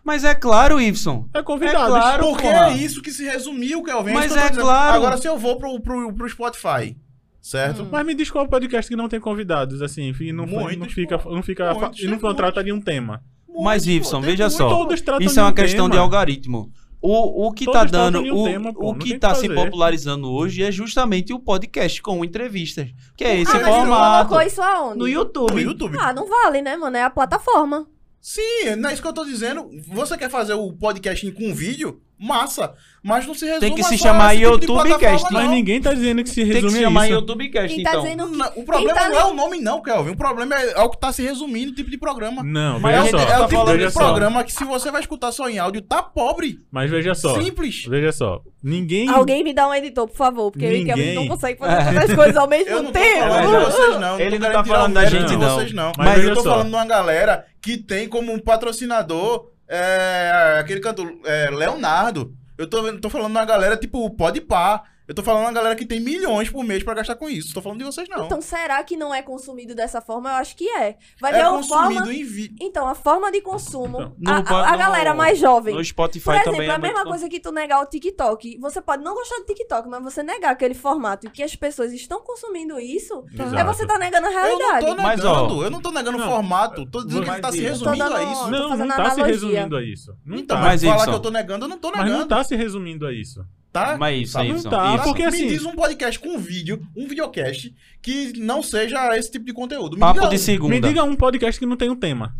Speaker 4: Mas é claro, Ibson.
Speaker 2: É convidados.
Speaker 4: É claro.
Speaker 3: Porque
Speaker 4: porra.
Speaker 3: é isso que se resumiu, Kelvin.
Speaker 4: Mas
Speaker 3: que eu tô
Speaker 4: é claro.
Speaker 3: Agora, se eu vou pro, pro, pro Spotify, certo?
Speaker 1: Hum.
Speaker 2: Mas me diz qual podcast que não tem convidados, assim, e não,
Speaker 3: Muitos,
Speaker 2: não fica, não fica,
Speaker 3: Muitos,
Speaker 2: e não
Speaker 3: tem
Speaker 2: trata de um tema.
Speaker 4: Mas,
Speaker 3: Muito,
Speaker 4: Ibson, veja só.
Speaker 2: Todos tratam
Speaker 4: Isso é
Speaker 2: de
Speaker 4: uma
Speaker 2: um
Speaker 4: questão de
Speaker 2: tema.
Speaker 4: algoritmo. O, o que
Speaker 2: Todos
Speaker 4: tá dando,
Speaker 2: de um
Speaker 4: o,
Speaker 2: tema, pô,
Speaker 4: o
Speaker 2: não
Speaker 4: que
Speaker 2: tem
Speaker 4: tá
Speaker 2: que
Speaker 4: se
Speaker 2: fazer.
Speaker 4: popularizando hoje é justamente o podcast com entrevistas. Que é esse
Speaker 1: ah, mas você
Speaker 4: formato.
Speaker 1: colocou isso aonde?
Speaker 4: No YouTube.
Speaker 3: No YouTube.
Speaker 1: Ah, não vale, né, mano? É a plataforma.
Speaker 3: Sim, não é isso que eu tô dizendo. Você quer fazer o podcast com vídeo? Massa. Mas não se resume
Speaker 4: Tem que se chamar
Speaker 3: tipo de
Speaker 4: YouTube
Speaker 3: plataforma,
Speaker 4: Cast.
Speaker 2: Mas
Speaker 3: não.
Speaker 2: ninguém tá dizendo que se
Speaker 4: Tem que
Speaker 2: resume
Speaker 4: se
Speaker 2: a
Speaker 4: chamar
Speaker 2: isso.
Speaker 4: YouTubecast,
Speaker 1: tá
Speaker 4: então.
Speaker 1: dizendo.
Speaker 3: Não, o problema
Speaker 1: tá
Speaker 3: não é o nome, não, Kelvin. O problema é, é o que tá se resumindo o tipo de programa.
Speaker 2: Não,
Speaker 4: Mas
Speaker 3: É
Speaker 2: veja
Speaker 3: o,
Speaker 2: só.
Speaker 3: é o
Speaker 4: tá
Speaker 3: tipo
Speaker 4: falando
Speaker 3: de
Speaker 2: só.
Speaker 3: programa que se você vai escutar só em áudio, tá pobre.
Speaker 2: Mas veja só.
Speaker 3: Simples.
Speaker 2: Veja só. Ninguém.
Speaker 1: Alguém me dá um editor, por favor, porque eu e
Speaker 2: Ninguém.
Speaker 1: não consegue fazer as coisas ao mesmo
Speaker 3: Eu não tô
Speaker 1: tempo.
Speaker 3: falando de vocês, não.
Speaker 4: Ele não tá falando
Speaker 3: o
Speaker 4: da gente,
Speaker 3: de
Speaker 4: não.
Speaker 3: vocês, não.
Speaker 2: Mas
Speaker 3: eu tô falando de uma galera que tem como um patrocinador é, aquele cantor é, Leonardo. Eu tô, tô falando uma galera tipo Pode Pá. Eu tô falando uma galera que tem milhões por mês pra gastar com isso. Tô falando de vocês, não.
Speaker 1: Então, será que não é consumido dessa forma? Eu acho que é. Vai
Speaker 3: é
Speaker 1: ver a
Speaker 3: consumido
Speaker 1: forma.
Speaker 3: em vídeo.
Speaker 1: Então, a forma de consumo.
Speaker 2: Então,
Speaker 4: no
Speaker 1: a, a-
Speaker 4: pa-
Speaker 1: a
Speaker 4: no-
Speaker 1: galera mais jovem.
Speaker 4: No Spotify
Speaker 1: Por exemplo,
Speaker 4: também
Speaker 1: é
Speaker 4: é
Speaker 1: a mesma
Speaker 4: muito...
Speaker 1: coisa que tu negar o TikTok. Você pode não gostar do TikTok, mas você negar aquele formato e que as pessoas estão consumindo isso,
Speaker 2: Exato.
Speaker 1: é você tá negando a
Speaker 3: Eu não
Speaker 1: realidade.
Speaker 3: tô negando,
Speaker 4: Mas, ó,
Speaker 3: eu não tô negando o
Speaker 2: não,
Speaker 3: formato. Tô dizendo que
Speaker 4: mas
Speaker 3: ele tá se resumindo
Speaker 1: tô
Speaker 3: a
Speaker 1: dando-
Speaker 3: isso.
Speaker 2: Não, não tá se
Speaker 1: analogia.
Speaker 2: resumindo a isso. Não
Speaker 3: Então,
Speaker 2: tá.
Speaker 3: mas
Speaker 4: Mas,
Speaker 3: falar que eu tô negando, eu não tô
Speaker 2: Mas
Speaker 3: negando.
Speaker 2: não tá se resumindo a isso.
Speaker 3: Tá?
Speaker 4: Mas isso,
Speaker 3: Tá?
Speaker 4: é
Speaker 2: Não
Speaker 4: Ibson.
Speaker 2: tá,
Speaker 4: Ibson.
Speaker 2: porque
Speaker 3: Me
Speaker 2: assim-
Speaker 3: diz um podcast com vídeo, um videocast, que não seja esse tipo de conteúdo. Me
Speaker 4: Papo
Speaker 3: diga
Speaker 4: de
Speaker 3: um.
Speaker 4: segunda.
Speaker 2: Me diga um podcast que não tem um tema.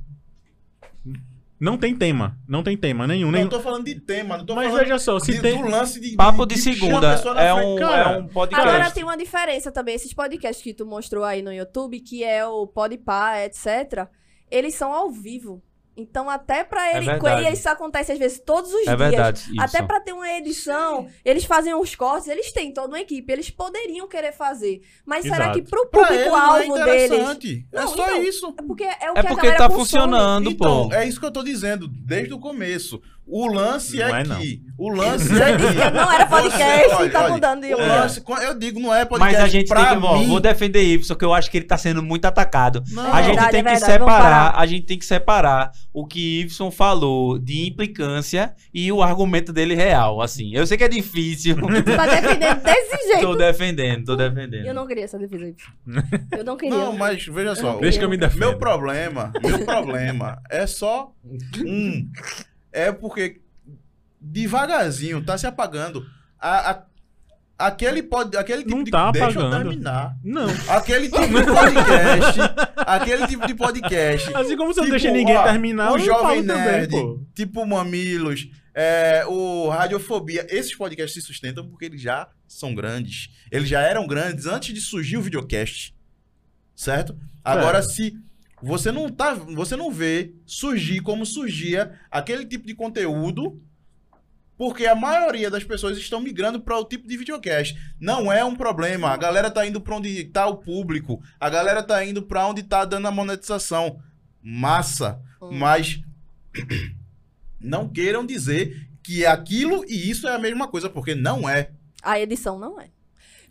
Speaker 2: Não tem tema. Não tem tema nenhum.
Speaker 3: Não
Speaker 2: nenhum.
Speaker 3: tô falando de tema, não tô
Speaker 2: Mas
Speaker 3: falando
Speaker 2: veja só, se
Speaker 3: de,
Speaker 2: tem.
Speaker 3: do lance de...
Speaker 4: Papo de
Speaker 3: a
Speaker 4: segunda é um,
Speaker 2: Cara,
Speaker 4: é um podcast.
Speaker 1: Agora tem uma diferença também. Esses podcasts que tu mostrou aí no YouTube, que é o Podpah, etc., eles são ao vivo. Então, até pra
Speaker 4: É
Speaker 1: ele.
Speaker 4: verdade.
Speaker 1: e isso acontece às vezes todos os
Speaker 4: É
Speaker 1: dias.
Speaker 4: verdade.
Speaker 1: Até pra ter uma edição, eles fazem os cortes, eles têm toda uma equipe, eles poderiam querer fazer. Mas será
Speaker 2: Exato.
Speaker 1: que pro
Speaker 3: ele não é
Speaker 1: público-alvo deles.
Speaker 3: interessante. É
Speaker 1: Não,
Speaker 3: só
Speaker 1: então,
Speaker 3: isso.
Speaker 1: É porque é o
Speaker 4: É
Speaker 1: que
Speaker 4: porque
Speaker 1: a galera
Speaker 4: tá
Speaker 1: consome.
Speaker 4: funcionando,
Speaker 3: Então,
Speaker 4: pô.
Speaker 3: é isso que eu tô dizendo desde o começo. O lance
Speaker 2: Não
Speaker 3: é,
Speaker 2: é, não.
Speaker 3: que. O lance é que.
Speaker 1: não era podcast
Speaker 3: Você-
Speaker 1: e tá
Speaker 3: olha,
Speaker 1: mudando de
Speaker 3: O lance, eu digo, não é podcast.
Speaker 4: Mas a gente tem que.
Speaker 3: mim.
Speaker 4: vou defender Ibson, que eu acho que ele tá sendo muito atacado.
Speaker 3: Não,
Speaker 4: a gente
Speaker 1: verdade,
Speaker 4: tem
Speaker 1: é
Speaker 4: que
Speaker 1: verdade, vamos
Speaker 4: separar,
Speaker 1: parar.
Speaker 4: a gente tem que separar o que Ibson falou de implicância e o argumento dele real, assim. Eu sei que é difícil.
Speaker 1: Tu tá defendendo desse jeito.
Speaker 4: tô defendendo, tô defendendo.
Speaker 1: Eu não queria essa defesa. Eu não queria.
Speaker 3: Não, mas veja só.
Speaker 2: Deixa que eu me defendo.
Speaker 3: Meu problema, meu problema é só um. É porque devagarzinho tá se apagando. A, a- aquele, pod, aquele tipo
Speaker 2: Não
Speaker 3: de.
Speaker 2: tá
Speaker 3: deixa
Speaker 2: apagando.
Speaker 3: eu terminar.
Speaker 2: Não.
Speaker 3: Aquele tipo de podcast. aquele tipo de podcast.
Speaker 2: Assim como você não
Speaker 3: Tipo,
Speaker 2: deixa ninguém
Speaker 3: ó,
Speaker 2: terminar,
Speaker 3: o
Speaker 2: eu
Speaker 3: Jovem
Speaker 2: também,
Speaker 3: Nerd,
Speaker 2: pô.
Speaker 3: tipo Mamilos, é, o Radiofobia, esses podcasts se sustentam porque eles já são grandes. Eles já eram grandes antes de surgir o videocast. Certo? Agora, se você não tá, você não vê surgir como surgia aquele tipo de conteúdo, porque a maioria das pessoas estão migrando para o tipo de videocast. Não é um problema. A galera tá indo para onde tá o público. A galera tá indo para onde tá dando a monetização. Massa.
Speaker 1: Hum.
Speaker 3: Mas não queiram dizer que aquilo e isso é a mesma coisa, porque não é.
Speaker 1: A edição não é.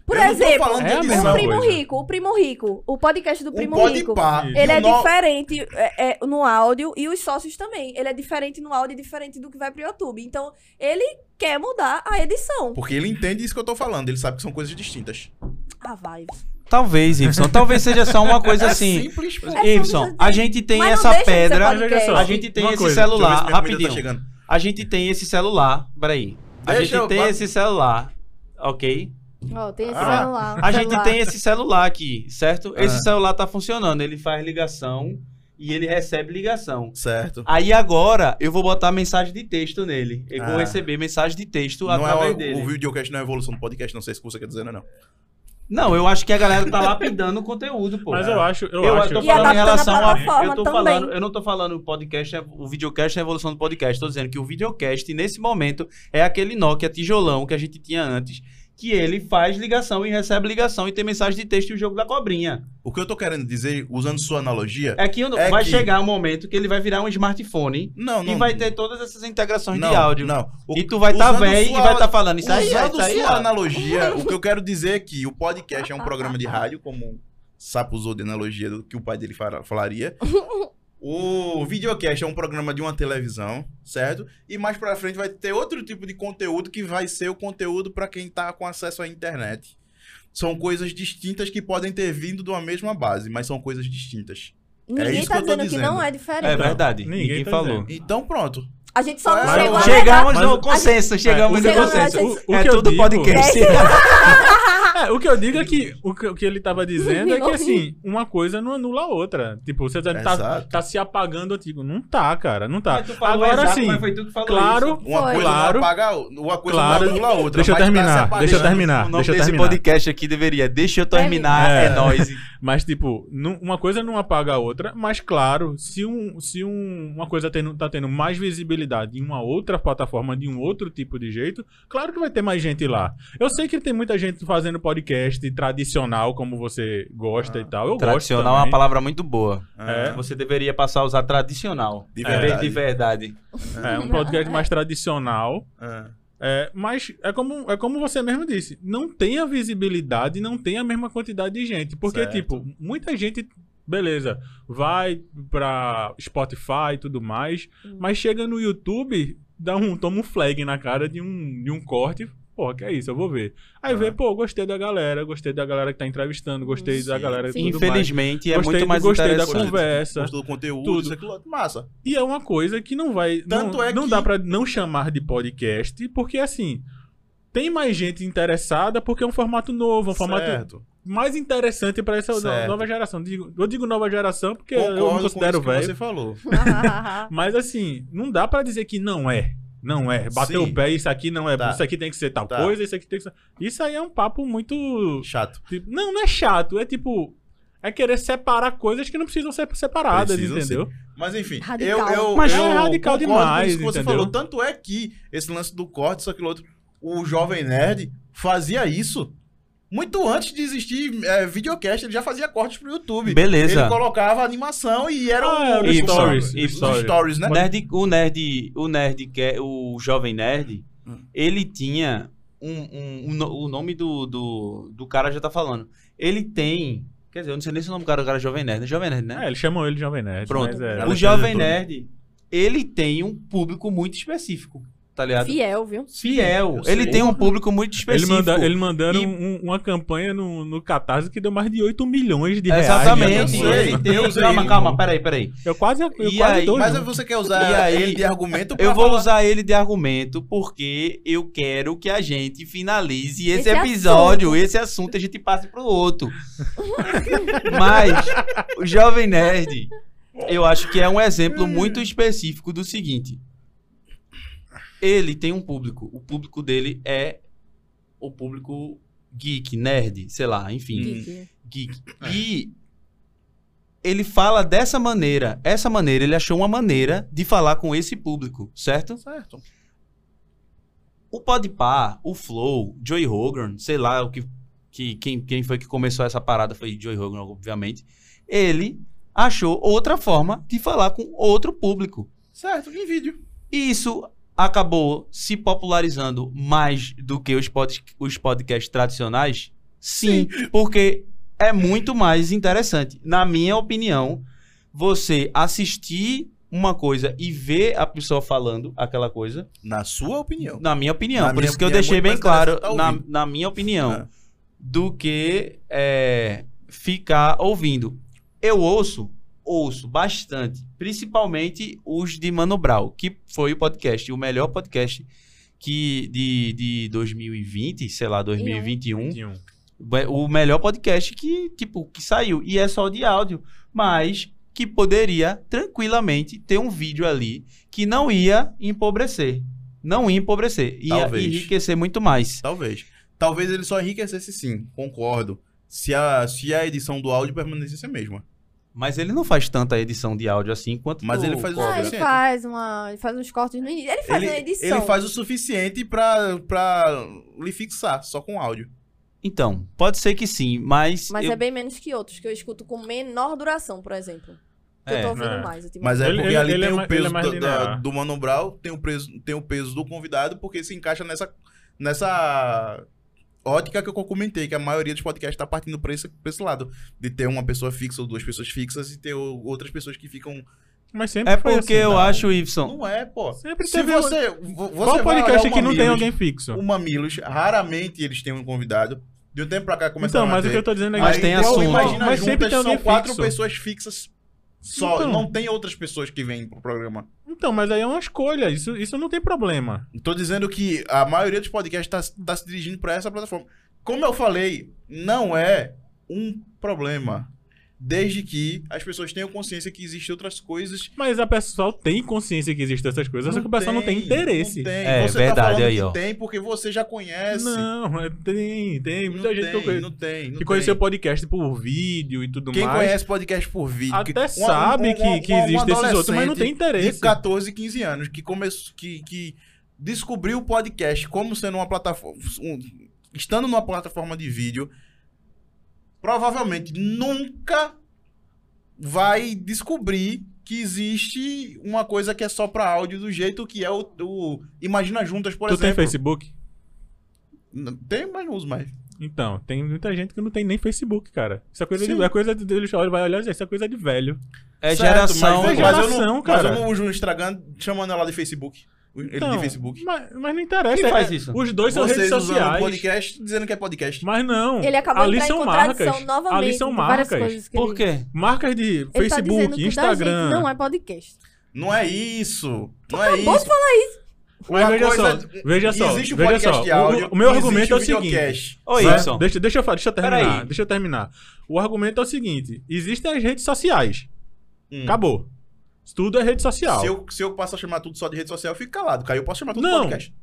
Speaker 1: Por
Speaker 3: Eu não tô
Speaker 1: exemplo,
Speaker 2: É
Speaker 1: o Primo
Speaker 2: coisa.
Speaker 1: Rico, o Primo Rico, o podcast do Primo Rico. Ele é
Speaker 3: no-
Speaker 1: diferente é, é, no áudio e os sócios também. Ele é diferente no áudio e diferente do que vai pro YouTube. Então, ele quer mudar a edição.
Speaker 3: Porque ele entende isso que eu tô falando, ele sabe que são coisas distintas.
Speaker 1: Ah, vai.
Speaker 4: Talvez, Ibson. Talvez seja só uma coisa assim.
Speaker 3: simples, pô.
Speaker 1: É
Speaker 4: Ibson,
Speaker 1: só-
Speaker 4: a gente tem essa pedra. A gente tem
Speaker 2: uma
Speaker 4: esse
Speaker 2: coisa,
Speaker 4: celular.
Speaker 3: tá
Speaker 4: Rapidinho.
Speaker 3: chegando.
Speaker 4: A gente tem esse celular. Peraí. A
Speaker 3: Deixa
Speaker 4: gente
Speaker 3: eu-
Speaker 4: tem esse celular. Ok?
Speaker 1: Ó, tem esse
Speaker 3: Ah,
Speaker 1: celular.
Speaker 4: A gente
Speaker 1: celular.
Speaker 4: tem esse celular aqui, certo? Esse
Speaker 3: Ah.
Speaker 4: celular tá funcionando. Ele faz ligação e ele recebe ligação.
Speaker 3: Certo.
Speaker 4: Aí agora eu vou botar mensagem de texto nele. Eu vou
Speaker 3: Ah.
Speaker 4: receber mensagem de texto
Speaker 3: Não é
Speaker 4: através
Speaker 3: o,
Speaker 4: dele.
Speaker 3: o videocast não é a evolução do podcast, não sei se você quer dizer, não. não.
Speaker 4: Não, eu acho que a galera tá lapidando o conteúdo, pô.
Speaker 2: Mas eu acho, eu,
Speaker 4: Eu,
Speaker 2: acho.
Speaker 4: tô
Speaker 1: E
Speaker 4: falando em
Speaker 1: a
Speaker 4: relação a.
Speaker 1: plataforma
Speaker 4: Eu tô
Speaker 1: também.
Speaker 4: falando, eu não tô falando o podcast, é- o videocast é a evolução do podcast. Tô dizendo que o videocast, nesse momento, é aquele Nokia tijolão que a gente tinha antes. Que ele faz ligação e recebe ligação e tem mensagem de texto e o jogo da cobrinha.
Speaker 3: O que eu tô querendo dizer, usando sua analogia.
Speaker 4: É que
Speaker 3: É
Speaker 4: vai
Speaker 3: que-
Speaker 4: chegar um momento que ele vai virar um smartphone
Speaker 3: Não, não.
Speaker 4: e vai ter todas essas integrações
Speaker 3: não,
Speaker 4: de áudio.
Speaker 3: Não. O-
Speaker 4: E tu vai estar tá velho e
Speaker 3: sua-
Speaker 4: vai estar falando isso aí,
Speaker 3: Usando
Speaker 4: isso aí.
Speaker 3: sua analogia, o que eu quero dizer é que o podcast é um programa de rádio, como o Sapo usou de analogia do que o pai dele fala- falaria. O videocast é um programa de uma televisão, certo? E mais pra frente vai ter outro tipo de conteúdo que vai ser o conteúdo pra quem tá com acesso à internet. São coisas distintas que podem ter vindo de uma mesma base, mas são coisas distintas.
Speaker 1: Ninguém
Speaker 3: isso
Speaker 1: tá
Speaker 3: que eu tô
Speaker 1: dizendo que
Speaker 3: dizendo.
Speaker 1: não é diferente.
Speaker 4: É verdade.
Speaker 2: Ninguém
Speaker 4: Ninguém,
Speaker 2: tá
Speaker 4: falou.
Speaker 2: dizendo.
Speaker 3: Então pronto.
Speaker 1: A gente só não
Speaker 3: Mas-
Speaker 1: chegou a
Speaker 4: Chegamos no consenso, chegamos
Speaker 2: É,
Speaker 4: no consenso.
Speaker 2: o- o
Speaker 4: é tudo
Speaker 2: digo-
Speaker 4: podcast.
Speaker 2: É, o que eu digo é que o que, o que ele tava dizendo é que, assim, uma coisa não anula a outra. Tipo, você tá, tá,
Speaker 3: Exato.
Speaker 2: tá se apagando antigo. Não tá, cara, não tá.
Speaker 4: Mas tu falou
Speaker 2: Agora
Speaker 4: exato,
Speaker 2: sim,
Speaker 4: mas foi tu que falou
Speaker 2: claro,
Speaker 4: isso.
Speaker 3: Uma
Speaker 1: Foi.
Speaker 3: coisa
Speaker 2: Claro.
Speaker 3: não apaga a outra. Uma coisa
Speaker 2: Claro.
Speaker 3: não anula a outra.
Speaker 2: Deixa eu
Speaker 3: mas tá
Speaker 2: terminar, deixa eu terminar.
Speaker 4: O nome
Speaker 2: deixa eu
Speaker 4: desse
Speaker 2: terminar.
Speaker 4: podcast aqui deveria Deixa eu terminar,
Speaker 2: É.
Speaker 4: é, nóis.
Speaker 2: Mas, tipo, nu- uma coisa não apaga a outra, mas claro, se, um, se um- uma coisa tendo, tá tendo mais visibilidade em uma outra plataforma, de um outro tipo de jeito, claro que vai ter mais gente lá. Eu sei que tem muita gente fazendo podcast tradicional, como você gosta e tal. Eu
Speaker 4: Tradicional é
Speaker 2: gosto
Speaker 4: uma palavra muito boa.
Speaker 2: É.
Speaker 4: Você deveria passar a usar tradicional.
Speaker 3: De verdade.
Speaker 4: de verdade.
Speaker 2: É um podcast mais tradicional.
Speaker 3: Ah.
Speaker 2: É, mas é como, é como você mesmo disse, não tem a visibilidade, não tem a mesma quantidade de gente. Porque,
Speaker 3: Certo.
Speaker 2: tipo, muita gente, beleza, vai pra Spotify e tudo mais,
Speaker 1: Hum.
Speaker 2: mas chega no YouTube, dá um, toma um flag na cara de um, de um corte. Pô, que é isso, eu vou ver. Aí
Speaker 3: Ah.
Speaker 2: vê, pô, gostei da galera, gostei da galera que tá entrevistando, gostei da
Speaker 3: Sim,
Speaker 2: galera e
Speaker 1: sim.
Speaker 2: tudo mais.
Speaker 4: Infelizmente, é
Speaker 2: Gostei,
Speaker 4: muito mais
Speaker 2: gostei da conversa.
Speaker 3: Gostou do conteúdo,
Speaker 2: Tudo.
Speaker 3: isso, aquilo outro. Massa.
Speaker 2: E é uma coisa que não vai.
Speaker 3: Tanto
Speaker 2: não
Speaker 3: é
Speaker 2: não
Speaker 3: que-
Speaker 2: dá pra não chamar de podcast, porque assim. Tem mais gente interessada porque é um formato novo, um formato
Speaker 3: certo.
Speaker 2: mais interessante pra essa
Speaker 3: Certo.
Speaker 2: nova geração. Digo- eu digo nova geração porque eu
Speaker 3: Concordo
Speaker 2: me
Speaker 3: com
Speaker 2: considero
Speaker 3: que você
Speaker 2: velho.
Speaker 3: falou.
Speaker 2: Mas assim, não dá pra dizer que não é. Não é. Bater
Speaker 3: Sim.
Speaker 2: o pé, isso aqui não é.
Speaker 3: Tá.
Speaker 2: Isso aqui tem que ser tal
Speaker 3: Tá.
Speaker 2: coisa, isso aqui tem que ser. Isso aí é um papo muito.
Speaker 3: Chato.
Speaker 2: tipo, não, não é chato. É tipo. É querer separar coisas que não precisam ser separadas,
Speaker 3: Precisam
Speaker 2: entendeu?
Speaker 3: Mas enfim,
Speaker 1: Radical.
Speaker 3: eu, eu,
Speaker 2: Mas
Speaker 3: eu
Speaker 2: é radical demais,
Speaker 3: isso que você
Speaker 2: entendeu?
Speaker 3: falou. Tanto é que esse lance do corte, isso aquilo outro, o Jovem Nerd fazia isso muito antes de existir é, videocast, ele já fazia cortes pro YouTube.
Speaker 4: Beleza.
Speaker 3: Ele colocava animação e era
Speaker 2: Ah,
Speaker 3: o
Speaker 2: era
Speaker 4: o
Speaker 2: stories,
Speaker 3: os
Speaker 2: stories.
Speaker 3: stories, né?
Speaker 4: O nerd, o nerd, o nerd que é o jovem nerd,
Speaker 3: Hum.
Speaker 4: ele tinha um, um- um o nome do, do, do cara já tá falando. Ele tem, quer dizer, eu não sei nem se o nome do cara, o cara é jovem nerd, é jovem nerd, né?
Speaker 2: É, eles chamam ele de Jovem Nerd.
Speaker 4: Pronto.
Speaker 2: mas é-
Speaker 4: o jovem nerd, ele tem um público muito específico, tá ligado?
Speaker 1: Fiel, viu?
Speaker 4: Fiel.
Speaker 3: sei.
Speaker 4: Ele tem um público muito
Speaker 2: Ele
Speaker 4: específico.
Speaker 2: manda, ele mandaram
Speaker 4: E-
Speaker 2: um- uma campanha no, no Catarse que deu mais de 8 milhões de reais.
Speaker 4: Exatamente. Ele tem.
Speaker 3: sei.
Speaker 4: calma, calma, peraí, peraí.
Speaker 2: Eu quase, eu
Speaker 4: E
Speaker 2: quase
Speaker 4: aí-
Speaker 2: dou
Speaker 3: Mas
Speaker 2: junto.
Speaker 3: você quer usar
Speaker 4: E aí,
Speaker 3: ele de argumento
Speaker 4: Eu vou
Speaker 3: falar-
Speaker 4: usar ele de argumento porque eu quero que a gente finalize esse,
Speaker 1: Esse
Speaker 4: episódio, esse assunto, a gente passe pro outro. Mas o Jovem Nerd, eu acho que é um exemplo muito específico do seguinte. Ele tem um público. O público dele é o público geek, nerd, sei lá, enfim
Speaker 1: Geek.
Speaker 4: geek. E ele fala dessa maneira. Essa maneira, ele achou uma maneira de falar com esse público, certo?
Speaker 3: Certo.
Speaker 4: O Podpah, o Flow, Joey Rogan, sei lá o que, que quem, quem foi que começou essa parada foi Joey Rogan, obviamente. Ele achou outra forma de falar com outro público.
Speaker 3: Certo, em vídeo.
Speaker 4: E isso acabou se popularizando mais do que os, pod, os podcasts tradicionais? Sim, porque é muito mais interessante. Na minha opinião, você assistir uma coisa e ver a pessoa falando aquela coisa,
Speaker 3: Na sua opinião.
Speaker 4: na minha opinião.
Speaker 3: Na
Speaker 4: Por
Speaker 3: minha
Speaker 4: isso que eu
Speaker 3: é
Speaker 4: deixei
Speaker 3: muito
Speaker 4: bem claro,
Speaker 3: interessante
Speaker 4: na, na minha opinião,
Speaker 3: É.
Speaker 4: do que é, ficar ouvindo. Eu ouço, ouço bastante, principalmente os de Mano Brown, que foi o podcast, o melhor podcast que de, de 2020, sei lá, 2021,
Speaker 2: Tinha um.
Speaker 4: Be- o melhor podcast que, tipo, que saiu. E é só de áudio. Mas que poderia tranquilamente ter um vídeo ali que não ia empobrecer. Não ia empobrecer. Ia
Speaker 3: Talvez.
Speaker 4: enriquecer muito mais.
Speaker 3: Talvez. Talvez ele só enriquecesse sim, concordo. Se a, se a edição do áudio permanecesse a mesma.
Speaker 4: Mas ele não faz tanta edição de áudio assim quanto
Speaker 3: Mas ele faz o
Speaker 1: Ah, ele
Speaker 3: suficiente.
Speaker 1: faz uma. Ele faz uns cortes no início. Ele faz
Speaker 3: Ele,
Speaker 1: uma edição.
Speaker 3: ele faz o suficiente pra, pra lhe fixar, só com áudio.
Speaker 4: Então, pode ser que sim, mas.
Speaker 1: Mas
Speaker 4: eu-
Speaker 1: é bem menos que outros, que eu escuto com menor duração, por exemplo. Que eu
Speaker 4: É,
Speaker 1: tô ouvindo
Speaker 2: é.
Speaker 1: mais.
Speaker 3: Mas é
Speaker 2: Ele-
Speaker 3: porque
Speaker 2: ele-
Speaker 3: ali
Speaker 2: ele é
Speaker 3: tem
Speaker 2: ma-
Speaker 3: o peso
Speaker 2: é
Speaker 3: da- do Mano Brown, tem o, peso, tem o peso do convidado, porque se encaixa nessa, nessa ótica que eu comentei, que a maioria dos podcasts tá partindo pra esse, pra esse lado. De ter uma pessoa fixa ou duas pessoas fixas e ter outras pessoas que ficam...
Speaker 2: Mas sempre
Speaker 4: É
Speaker 2: foi
Speaker 4: porque
Speaker 2: assim,
Speaker 4: eu
Speaker 2: não.
Speaker 4: acho, Ibson.
Speaker 3: Não é, pô.
Speaker 2: Sempre
Speaker 3: Se
Speaker 2: teve
Speaker 3: você... vo- você
Speaker 2: Qual
Speaker 3: vai
Speaker 2: podcast
Speaker 3: olhar o
Speaker 2: que não tem alguém fixo?
Speaker 3: O Mamilos, raramente eles têm um convidado. De um tempo pra cá começaram
Speaker 2: Então, mas
Speaker 3: a
Speaker 2: o que eu tô dizendo é
Speaker 4: Mas
Speaker 2: que
Speaker 4: tem
Speaker 3: Aí,
Speaker 4: assunto.
Speaker 3: Imagina
Speaker 2: Mas sempre
Speaker 3: juntas,
Speaker 2: tem alguém
Speaker 3: são quatro
Speaker 2: fixo.
Speaker 3: pessoas fixas só.
Speaker 2: Então.
Speaker 3: Não tem outras pessoas que vêm pro programa.
Speaker 2: Então, mas aí é uma escolha. Isso, isso não tem problema.
Speaker 3: Tô dizendo que a maioria dos podcasts tá, tá se dirigindo pra essa plataforma. Como eu falei, não é um problema. Desde que as pessoas tenham consciência que existem outras coisas.
Speaker 2: Mas a pessoa tem consciência que existem essas coisas, só que o pessoal não tem interesse.
Speaker 3: Não tem.
Speaker 4: É,
Speaker 3: você
Speaker 4: verdade,
Speaker 3: tá falando
Speaker 4: aí,
Speaker 3: que
Speaker 4: ó.
Speaker 3: tem porque você já conhece.
Speaker 2: Não, é- tem, tem.
Speaker 3: Não
Speaker 2: Muita gente que eu
Speaker 3: tem,
Speaker 2: conheço.
Speaker 3: não tem. não
Speaker 2: que conheceu podcast por vídeo e tudo
Speaker 3: Quem
Speaker 2: mais.
Speaker 3: conhece podcast por vídeo.
Speaker 2: Até
Speaker 3: que-
Speaker 2: sabe
Speaker 3: uma-
Speaker 2: que,
Speaker 3: uma-
Speaker 2: que
Speaker 3: uma
Speaker 2: existe esses outros, mas não tem interesse.
Speaker 3: De 14, 15 anos, que começou. Que, que descobriu o podcast como sendo uma plataforma. um- estando numa plataforma de vídeo, provavelmente nunca vai descobrir que existe uma coisa que é só pra áudio do jeito que é o. o Imagina Juntas, por
Speaker 2: tu tem
Speaker 3: exemplo.
Speaker 2: Facebook?
Speaker 3: N- Tem, mas não uso mais.
Speaker 2: Então, tem muita gente que não tem nem Facebook, cara. Isso é coisa
Speaker 3: Sim.
Speaker 2: de. É coisa de. Ele vai olhar dizer, isso é coisa de velho.
Speaker 4: É
Speaker 3: Certo,
Speaker 4: geração.
Speaker 3: Mas,
Speaker 2: É
Speaker 3: mas eu não,
Speaker 2: geração,
Speaker 3: mas
Speaker 2: cara.
Speaker 3: eu não uso o Instagram chamando ela de Facebook. Ele
Speaker 2: Então,
Speaker 3: de Facebook.
Speaker 2: Mas, mas não interessa.
Speaker 4: Quem faz
Speaker 2: é-
Speaker 4: isso?
Speaker 2: Os dois são redes
Speaker 3: Vocês
Speaker 2: sociais.
Speaker 3: podcast dizendo que é podcast.
Speaker 2: Mas não.
Speaker 1: Ele acabou
Speaker 2: ali
Speaker 1: de
Speaker 2: são marcas.
Speaker 1: novamente.
Speaker 2: Ali são marcas.
Speaker 4: Por
Speaker 1: ele-
Speaker 4: quê?
Speaker 2: Marcas de
Speaker 1: Ele tá
Speaker 2: Facebook,
Speaker 1: da
Speaker 2: Instagram.
Speaker 1: gente não é podcast.
Speaker 3: Não é isso. Não é
Speaker 1: Acabou
Speaker 3: isso.
Speaker 1: de falar isso.
Speaker 2: Mas veja
Speaker 3: coisa-
Speaker 2: só, veja só,
Speaker 3: Existe o
Speaker 2: veja
Speaker 3: podcast
Speaker 2: só.
Speaker 3: de áudio.
Speaker 2: o, o meu argumento é o seguinte.
Speaker 4: Ô,
Speaker 2: Né? Deixa, deixa, eu, deixa eu terminar. Deixa eu terminar. O argumento é o seguinte: existem as redes sociais.
Speaker 3: Hum.
Speaker 2: Acabou. Tudo é rede social.
Speaker 3: Se eu, se eu passo a chamar tudo só de rede social, eu fico calado. Caiu, eu posso chamar tudo de
Speaker 2: Não.
Speaker 3: podcast.